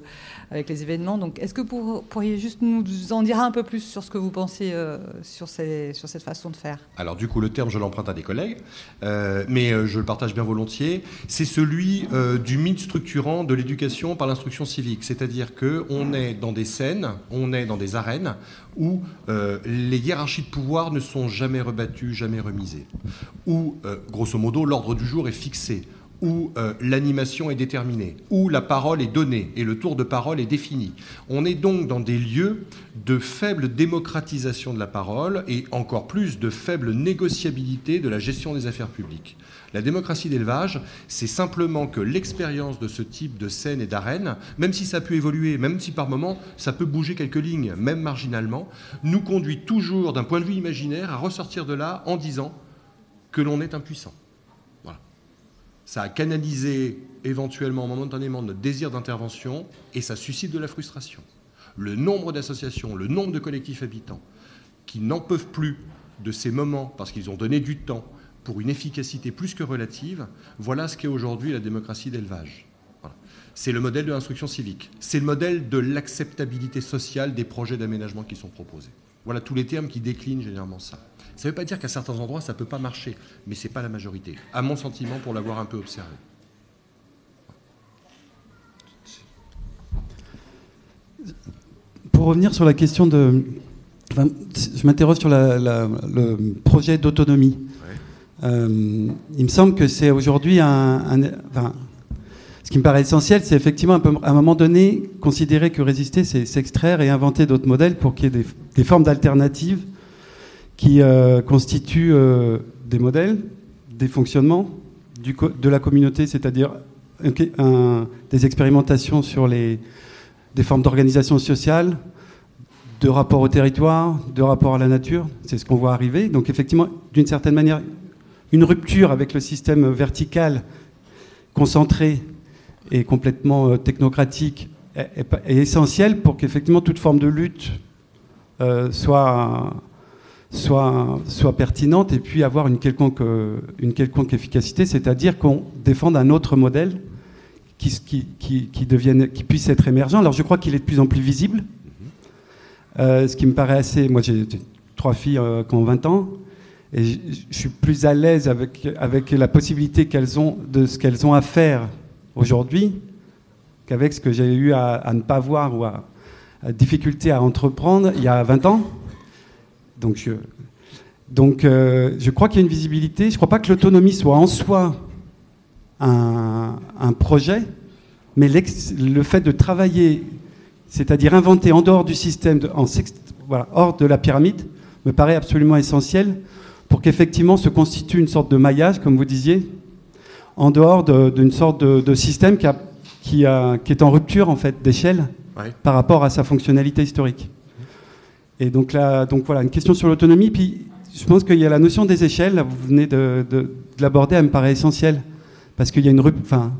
avec les événements. Donc, est-ce que vous pourriez juste nous en dire un peu plus sur ce que vous pensez euh, sur, cette façon de faire? Alors du coup, le terme, je l'emprunte à des collègues, euh, mais euh, je le partage bien volontiers. C'est celui du mythe structurant de l'éducation par l'instruction civique. C'est-à-dire qu'on est dans des scènes, on est dans des arènes où les hiérarchies de pouvoir ne sont jamais rebattues, jamais remisées. Où, grosso modo, l'ordre du jour est fixé où euh, l'animation est déterminée, où la parole est donnée et le tour de parole est défini. On est donc dans des lieux de faible démocratisation de la parole et encore plus de faible négociabilité de la gestion des affaires publiques. La démocratie d'élevage, c'est simplement que l'expérience de ce type de scène et d'arène, même si ça peut évoluer, même si par moments ça peut bouger quelques lignes, même marginalement, nous conduit toujours d'un point de vue imaginaire à ressortir de là en disant que l'on est impuissant. Ça a canalisé éventuellement, momentanément, notre désir d'intervention et ça suscite de la frustration. Le nombre d'associations, le nombre de collectifs habitants qui n'en peuvent plus de ces moments parce qu'ils ont donné du temps pour une efficacité plus que relative, voilà ce qu'est aujourd'hui la démocratie d'élevage. C'est le modèle de l'instruction civique. C'est le modèle de l'acceptabilité sociale des projets d'aménagement qui sont proposés. Voilà tous les termes qui déclinent généralement ça. Ça ne veut pas dire qu'à certains endroits, ça ne peut pas marcher, mais ce n'est pas la majorité, à mon sentiment, pour l'avoir un peu observé. Pour revenir sur la question de. enfin, je m'interroge sur la- la- le projet d'autonomie. Euh, il me semble que c'est aujourd'hui un. un- enfin, ce qui me paraît essentiel, c'est effectivement à un moment donné considérer que résister, c'est s'extraire et inventer d'autres modèles pour qu'il y ait des, des formes d'alternatives qui euh, constituent euh, des modèles, des fonctionnements de la communauté, c'est-à-dire des expérimentations sur les, des formes d'organisation sociale, de rapport au territoire, de rapport à la nature. C'est ce qu'on voit arriver. Donc effectivement, d'une certaine manière, une rupture avec le système vertical, concentré et complètement euh, technocratique est, essentielle pour qu'effectivement toute forme de lutte soit, soit, pertinente et puis avoir une quelconque, euh, une quelconque efficacité, c'est-à-dire qu'on défende un autre modèle qui, puisse être émergent. Alors je crois qu'il est de plus en plus visible. Euh, ce qui me paraît assez. Moi, j'ai trois filles euh, qui ont 20 ans, et je suis plus à l'aise avec, la possibilité qu'elles ont de ce qu'elles ont à faire aujourd'hui qu'avec ce que j'ai eu à, à ne pas voir ou à, à difficulté à entreprendre il y a 20 ans. Donc, je, donc euh, je crois qu'il y a une visibilité. Je ne crois pas que l'autonomie soit en soi un, un projet, mais le fait de travailler, c'est-à-dire inventer en dehors du système, de- en sext- voilà, hors de la pyramide, me paraît absolument essentiel pour qu'effectivement se constitue une sorte de maillage, comme vous disiez, en dehors de- d'une sorte de, de système qui, a- qui, a- qui est en rupture en fait d'échelle Ouais. par rapport à sa fonctionnalité historique. Et donc là, donc voilà, une question sur l'autonomie. Puis je pense qu'il y a la notion des échelles. Vous venez de, de- de l'aborder, elle me paraît essentielle parce qu'il y a une enfin,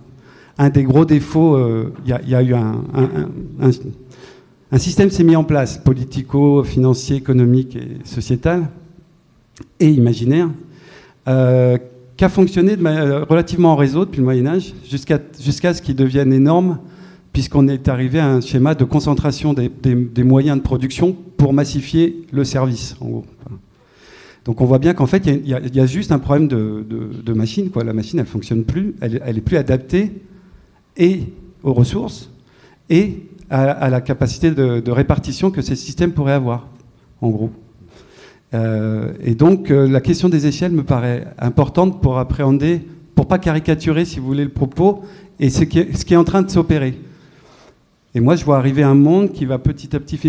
un des gros défauts. euh, il y, a- eu un, un- un- système s'est mis en place, politico, financier, économique et sociétal et imaginaire, euh, qui a fonctionné ma- relativement en réseau depuis le Moyen Âge, jusqu'à jusqu'à ce qu'il devienne énorme, puisqu'on est arrivé à un schéma de concentration des, moyens de production pour massifier le service, en gros. Donc on voit bien qu'en fait, il y, a- juste un problème de, machine. La machine, elle fonctionne plus, elle, elle est plus adaptée et aux ressources et à, la capacité de, répartition que ces systèmes pourraient avoir, en gros. Euh, et donc euh, la question des échelles me paraît importante pour appréhender, pour pas caricaturer, si vous voulez, le propos et ce qui est en train de s'opérer. Et moi, je vois arriver un monde qui va petit à petit,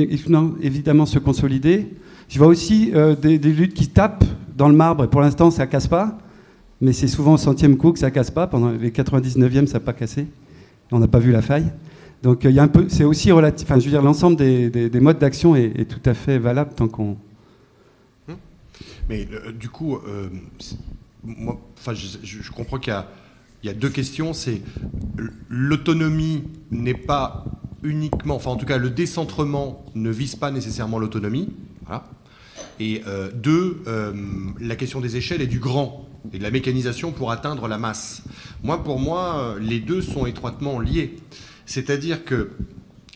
évidemment, se consolider. Je vois aussi euh, des, luttes qui tapent dans le marbre. Et pour l'instant, ça casse pas. Mais c'est souvent au centième coup que ça casse pas. Pendant les 99e, ça n'a pas cassé. On n'a pas vu la faille. Donc, euh, c'est aussi relatif. Enfin, je veux dire, l'ensemble des, des- des modes d'action est, tout à fait valable tant qu'on. Mais euh, du coup, moi, je- je comprends qu'il y a, il y a deux questions. C'est l'autonomie n'est pas uniquement, enfin en tout cas le décentrement ne vise pas nécessairement l'autonomie. Et euh, deux, euh, la question des échelles et du grand, et de la mécanisation pour atteindre la masse. Moi, pour moi, les deux sont étroitement liés. C'est-à-dire que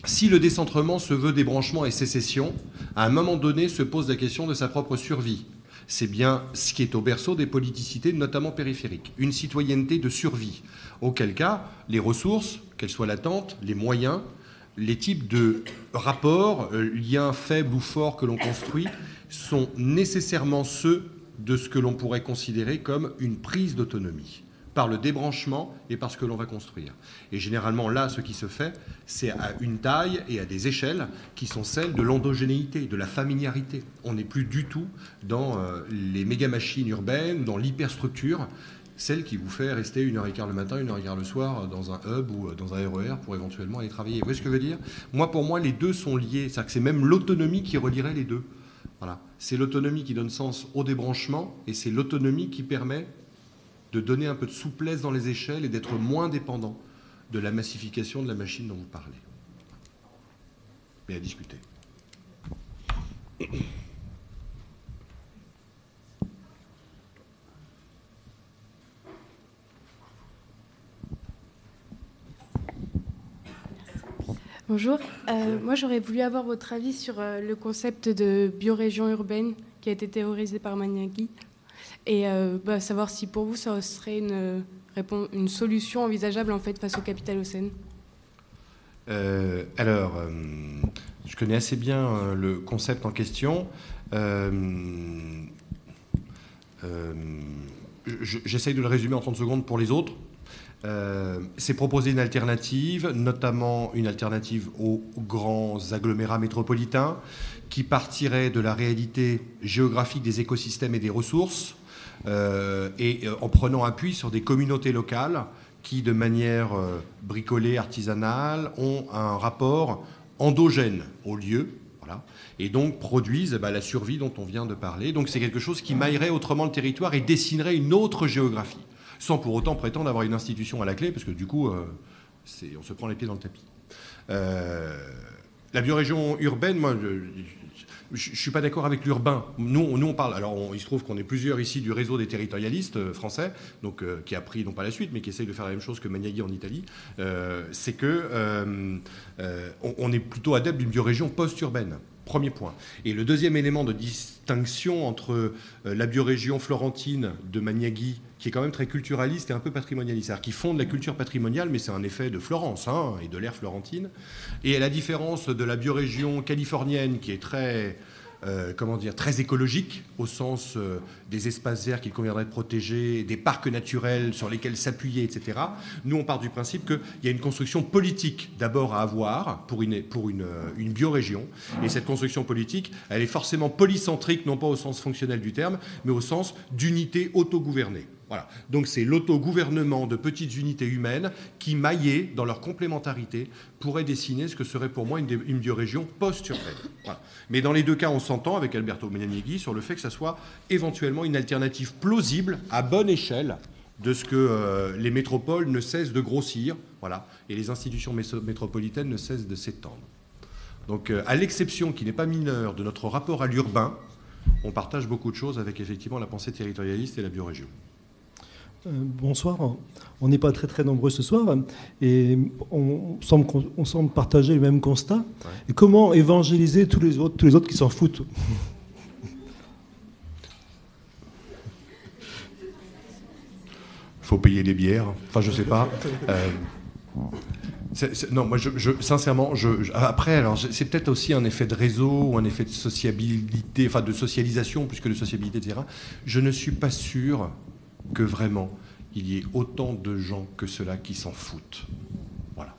si le décentrement se veut débranchement et sécession, à un moment donné se pose la question de sa propre survie. C'est bien ce qui est au berceau des politicités, notamment périphériques. Une citoyenneté de survie. Auquel cas, les ressources, qu'elles soient latentes, les moyens, les types de rapports, euh, liens faibles ou forts que l'on construit, sont nécessairement ceux de ce que l'on pourrait considérer comme une prise d'autonomie par le débranchement et par ce que l'on va construire. Et généralement, là, ce qui se fait, c'est à une taille et à des échelles qui sont celles de l'endogénéité, de la familiarité. On n'est plus du tout dans euh, les méga-machines urbaines, dans l'hyperstructure, celle qui vous fait rester une heure et quart le matin, une heure et quart le soir dans un hub ou dans un RER pour éventuellement aller travailler. Vous voyez ce que je veux dire? Moi, pour moi, les deux sont liés. C'est-à-dire que c'est même l'autonomie qui relierait les deux. Voilà. C'est l'autonomie qui donne sens au débranchement et c'est l'autonomie qui permet de donner un peu de souplesse dans les échelles et d'être moins dépendant de la massification de la machine dont vous parlez. Mais à discuter. Bonjour, euh, moi j'aurais voulu avoir votre avis sur euh, le concept de biorégion urbaine qui a été théorisé par Maniagui et euh, bah, savoir si pour vous ça serait une, une solution envisageable en fait face au capital océan. alors, je connais assez bien le concept en question. J'essaye de le résumer en 30 secondes pour les autres. Euh, c'est proposer une alternative, notamment une alternative aux grands agglomérats métropolitains, qui partirait de la réalité géographique des écosystèmes et des ressources, euh, et euh, en prenant appui sur des communautés locales qui, de manière bricolée, artisanale, ont un rapport endogène au lieu, voilà, et donc produisent bah, la survie dont on vient de parler. Donc c'est quelque chose qui maillerait autrement le territoire et dessinerait une autre géographie sans pour autant prétendre avoir une institution à la clé, parce que du coup, euh, on se prend les pieds dans le tapis. Euh, la biorégion urbaine, moi, je ne suis pas d'accord avec l'urbain. Nous, nous, on parle. Alors, il se trouve qu'on est plusieurs ici du réseau des territorialistes euh, français, donc qui a pris non pas la suite, mais qui essaye de faire la même chose que Maniaghi en Italie. c'est que on, est plutôt adepte d'une biorégion post-urbaine. Premier point. Et le deuxième élément de distinction entre euh, la biorégion florentine de Maniaghi, qui est quand même très culturaliste et un peu patrimonialiste, qui fonde la culture patrimoniale, mais c'est un effet de Florence hein, et de l'ère florentine, et à la différence de la biorégion californienne, qui est très euh, comment dire, très écologique, au sens euh, des espaces verts qu'il conviendrait de protéger, des parcs naturels sur lesquels s'appuyer, etc. Nous, on part du principe qu'il y a une construction politique d'abord à avoir pour une, pour une, euh, une biorégion. Et cette construction politique, elle est forcément polycentrique, non pas au sens fonctionnel du terme, mais au sens d'unité autogouvernée. Voilà. Donc c'est l'autogouvernement de petites unités humaines qui, maillées dans leur complémentarité, pourraient dessiner ce que serait pour moi une, biorégion post-urbaine. Mais dans les deux cas, on s'entend avec Alberto Megnaghi sur le fait que ça soit éventuellement une alternative plausible, à bonne échelle, de ce que euh, les métropoles ne cessent de grossir, et les institutions métropolitaines ne cessent de s'étendre. Donc, euh, à l'exception qui n'est pas mineure de notre rapport à l'urbain, on partage beaucoup de choses avec effectivement la pensée territorialiste et la biorégion. Euh, bonsoir. On n'est pas très très nombreux ce soir et on semble, on semble partager le même constat. Et comment évangéliser tous les autres, tous les autres qui s'en foutent? *laughs* Faut payer des bières. Enfin, je sais pas. Euh, non, moi, je, sincèrement, je, après, alors, c'est peut-être aussi un effet de réseau ou un effet de sociabilité, enfin de socialisation plus que de sociabilité, etc. Je ne suis pas sûr que vraiment il y ait autant de gens que cela qui s'en foutent. Voilà.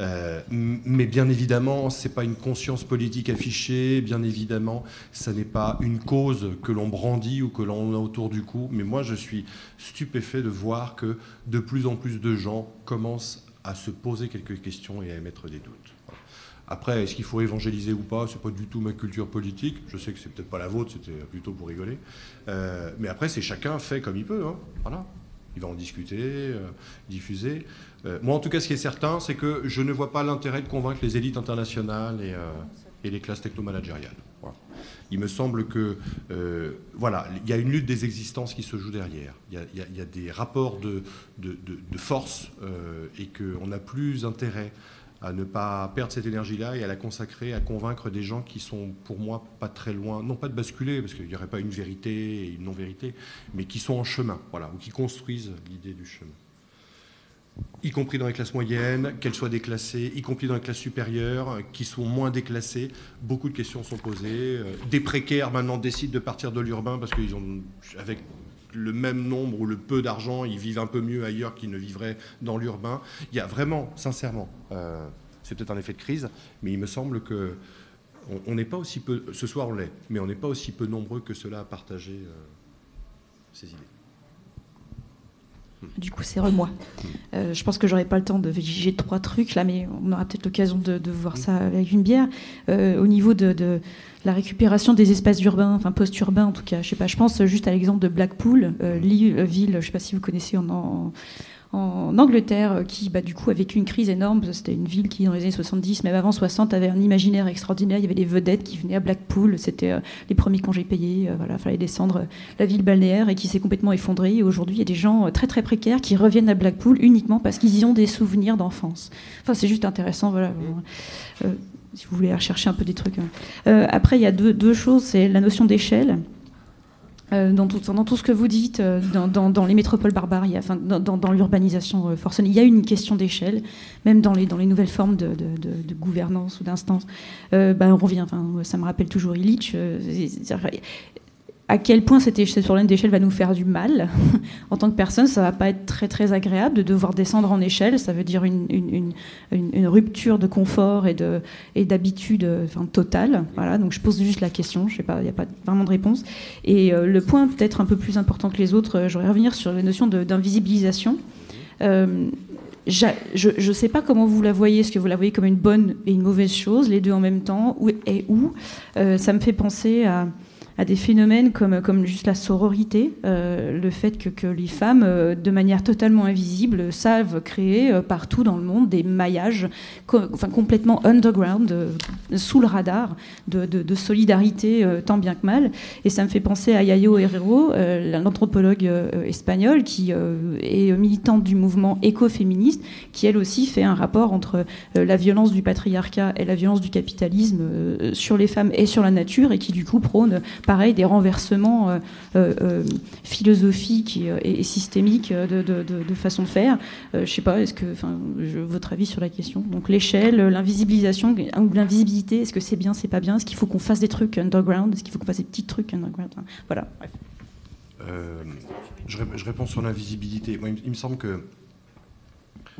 Euh, mais bien évidemment, ce n'est pas une conscience politique affichée, bien évidemment, ce n'est pas une cause que l'on brandit ou que l'on a autour du cou, mais moi je suis stupéfait de voir que de plus en plus de gens commencent à se poser quelques questions et à émettre des doutes. Après, est-ce qu'il faut évangéliser ou pas? C'est pas du tout ma culture politique. Je sais que c'est peut-être pas la vôtre, c'était plutôt pour rigoler. Euh, mais après, c'est chacun fait comme il peut. Hein. Voilà. Il va en discuter, euh, diffuser. Euh, moi, en tout cas, ce qui est certain, c'est que je ne vois pas l'intérêt de convaincre les élites internationales et les classes technomanagériales. Il me semble que voilà, il y a une lutte des existences qui se joue derrière. Il y a, a- a des rapports de, de, force et qu'on n'a plus intérêt à ne pas perdre cette énergie-là et à la consacrer à convaincre des gens qui sont, pour moi, pas très loin, non pas de basculer, parce qu'il n'y aurait pas une vérité et une non-vérité, mais qui sont en chemin, voilà, ou qui construisent l'idée du chemin y compris dans les classes moyennes, qu'elles soient déclassées, y compris dans les classes supérieures, qui sont moins déclassées. Beaucoup de questions sont posées. Euh, Des précaires maintenant décident de partir de l'urbain parce qu'ils ont, avec le même nombre ou le peu d'argent, ils vivent un peu mieux ailleurs qu'ils ne vivraient dans l'urbain. Il y a vraiment, sincèrement, euh, c'est peut-être un effet de crise, mais il me semble que on- n'est pas aussi peu, ce soir on l'est, mais on n'est pas aussi peu nombreux que cela à partager euh, ces idées. Du coup, c'est re-moi. Euh, je pense que j'aurai pas le temps de juger trois trucs là, mais on aura peut-être l'occasion de, voir ça avec une bière. Euh, au niveau de, la récupération des espaces urbains, enfin post-urbains en tout cas, je sais pas. Je pense juste à l'exemple de Blackpool, euh, euh, ville, je sais pas si vous connaissez en, en, en Angleterre, euh, qui bah, du coup a vécu une crise énorme. C'était une ville qui dans les années 70, même avant 60, avait un imaginaire extraordinaire. Il y avait des vedettes qui venaient à Blackpool. C'était euh, les premiers congés payés. euh, voilà, fallait descendre euh, la ville balnéaire et qui s'est complètement effondrée. Et aujourd'hui, il y a des gens très très précaires qui reviennent à Blackpool uniquement parce qu'ils y ont des souvenirs d'enfance. Enfin, c'est juste intéressant. Voilà. Euh, si vous voulez rechercher un peu des trucs. hein. Après, il y a deux, deux choses. C'est la notion d'échelle. Euh, dans, tout, ce que vous dites, euh, dans, les métropoles barbares, dans, l'urbanisation euh, forcenée, il y a une question d'échelle, même dans les, nouvelles formes de, gouvernance ou d'instance. Ben, on revient, ça me rappelle toujours Illich. À quel point cette échelle, sur d'échelle va nous faire du mal *laughs* en tant que personne, ça va pas être très très agréable de devoir descendre en échelle. Ça veut dire une, une- une- rupture de confort et de et d'habitude totale. Voilà. Donc je pose juste la question. Je sais pas, il n'y a pas vraiment de réponse. Et euh, le point peut-être un peu plus important que les autres, euh, j'aurais revenir sur la notion d'invisibilisation. Euh, je ne sais pas comment vous la voyez, est-ce que vous la voyez comme une bonne et une mauvaise chose, les deux en même temps, ou, et où Euh, Ça me fait penser à, à des phénomènes comme, comme juste la sororité, euh, le fait que, que les femmes, euh, de manière totalement invisible, savent créer euh, partout dans le monde des maillages enfin, complètement underground, sous le radar, de, de- de solidarité tant bien que mal. Et ça me fait penser à Yayo Herrero, l'anthropologue euh, espagnol, qui est militante du mouvement écoféministe, qui elle aussi fait un rapport entre la violence du patriarcat et la violence du capitalisme sur les femmes et sur la nature, et qui du coup prône, pareil, des renversements euh, euh, euh, philosophiques et, systémiques de, façon de faire. Je sais pas, est-ce que, enfin, votre avis sur la question Donc l'échelle, l'invisibilisation ou l'invisibilité, est-ce que c'est bien, c'est pas bien? Est-ce qu'il faut qu'on fasse des trucs underground? Est-ce qu'il faut qu'on fasse des petits trucs underground? Voilà. bref. Je, je réponds sur l'invisibilité. Me- il me semble que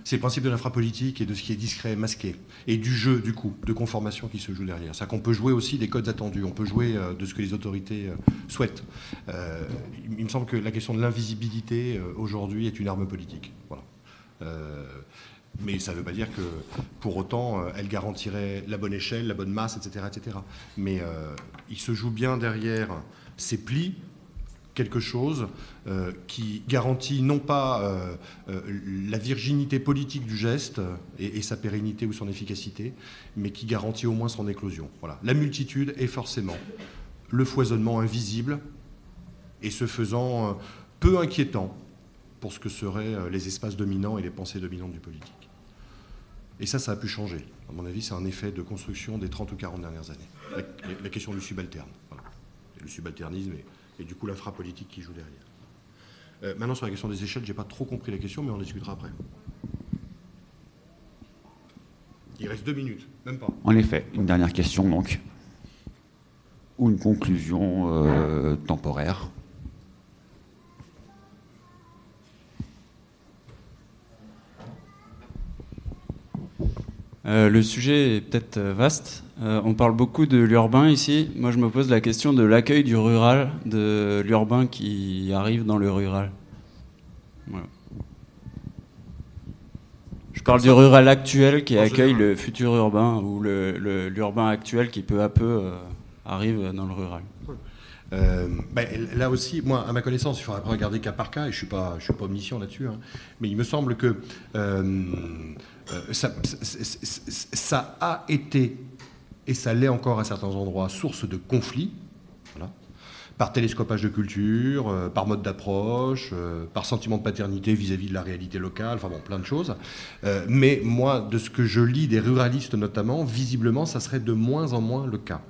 c'est le principe de l'infrapolitique et de ce qui est discret, masqué, et du jeu, du coup, de conformation qui se joue derrière. C'est-à-dire qu'on peut jouer aussi des codes attendus, on peut jouer euh, de ce que les autorités euh, souhaitent. Euh, il, me semble que la question de l'invisibilité, aujourd'hui, est une arme politique. Voilà. Mais ça ne veut pas dire que, pour autant, elle garantirait la bonne échelle, la bonne masse, etc. etc. Mais il se joue bien derrière ces plis quelque chose euh, qui garantit non pas euh, euh, la virginité politique du geste et, sa pérennité ou son efficacité, mais qui garantit au moins son éclosion. Voilà. La multitude est forcément le foisonnement invisible et ce faisant peu inquiétant pour ce que seraient les espaces dominants et les pensées dominantes du politique. Et ça, ça a pu changer. À mon avis, c'est un effet de construction des 30 ou 40 dernières années. La, question du subalterne. Voilà. Le subalternisme et, et du coup l'infrapolitique qui joue derrière. Euh, maintenant, sur la question des échelles, j'ai pas trop compris la question, mais on en discutera après. Il reste deux minutes, même pas. En effet, une dernière question donc. Ou une conclusion euh, temporaire. Euh, le sujet est peut-être euh, vaste. Euh, on parle beaucoup de l'urbain ici. Moi, je me pose la question de l'accueil du rural, de l'urbain qui arrive dans le rural. Voilà. Je parle du rural actuel qui accueille le futur urbain ou le- le- l'urbain actuel qui peu à peu euh, arrive dans le rural. Euh, ben, là aussi, moi, à ma connaissance, il faudra regarder cas par cas, et je ne suis pas, suis pas omniscient là-dessus, hein, mais il me semble que euh, euh, ça, a été et ça l'est encore à certains endroits, source de conflits, par télescopage de culture, par mode d'approche, par sentiment de paternité vis-à-vis de la réalité locale, enfin bon, plein de choses. Mais moi, de ce que je lis des ruralistes notamment, visiblement, ça serait de moins en moins le cas.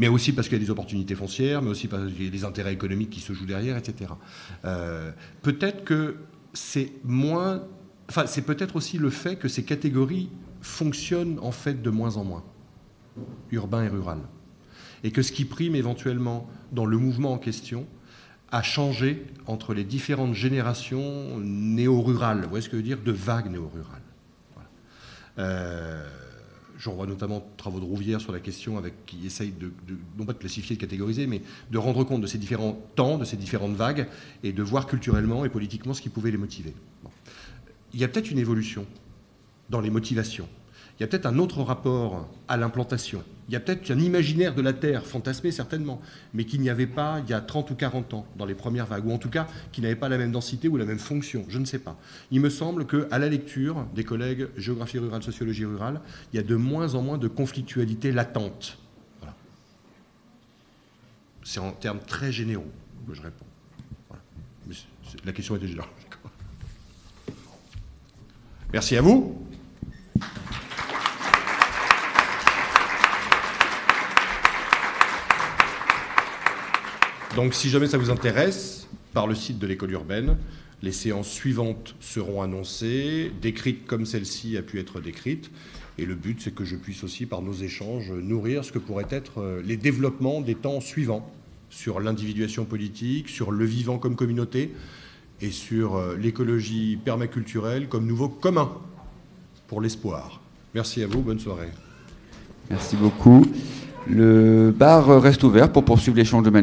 Mais aussi parce qu'il y a des opportunités foncières, mais aussi parce qu'il y a des intérêts économiques qui se jouent derrière, etc. peut-être que c'est moins. Enfin, c'est peut-être aussi le fait que ces catégories fonctionnent en fait de moins en moins, urbain et rural et que ce qui prime éventuellement dans le mouvement en question a changé entre les différentes générations néo-rurales, vous voyez ce que je veux dire, de vagues néo-rurales. Euh, J'en vois notamment travaux de Rouvière sur la question avec qui essaye de, non pas de classifier, de catégoriser, mais de rendre compte de ces différents temps, de ces différentes vagues, et de voir culturellement et politiquement ce qui pouvait les motiver. Il y a peut-être une évolution dans les motivations il y a peut-être un autre rapport à l'implantation. Il y a peut-être un imaginaire de la Terre, fantasmé certainement, mais qu'il n'y avait pas il y a 30 ou 40 ans, dans les premières vagues, ou en tout cas qui n'avait pas la même densité ou la même fonction, je ne sais pas. Il me semble qu'à la lecture des collègues géographie rurale, sociologie rurale, il y a de moins en moins de conflictualité latente. C'est en termes très généraux que je réponds. la question était générale. Merci à vous. Donc si jamais ça vous intéresse, par le site de l'école urbaine, les séances suivantes seront annoncées, décrites comme celle-ci a pu être décrite. Et le but, c'est que je puisse aussi, par nos échanges, nourrir ce que pourraient être euh, les développements des temps suivants sur l'individuation politique, sur le vivant comme communauté et sur euh, l'écologie permaculturelle comme nouveau commun pour l'espoir. Merci à vous, bonne soirée. Merci beaucoup. Le bar reste ouvert pour poursuivre l'échange de manière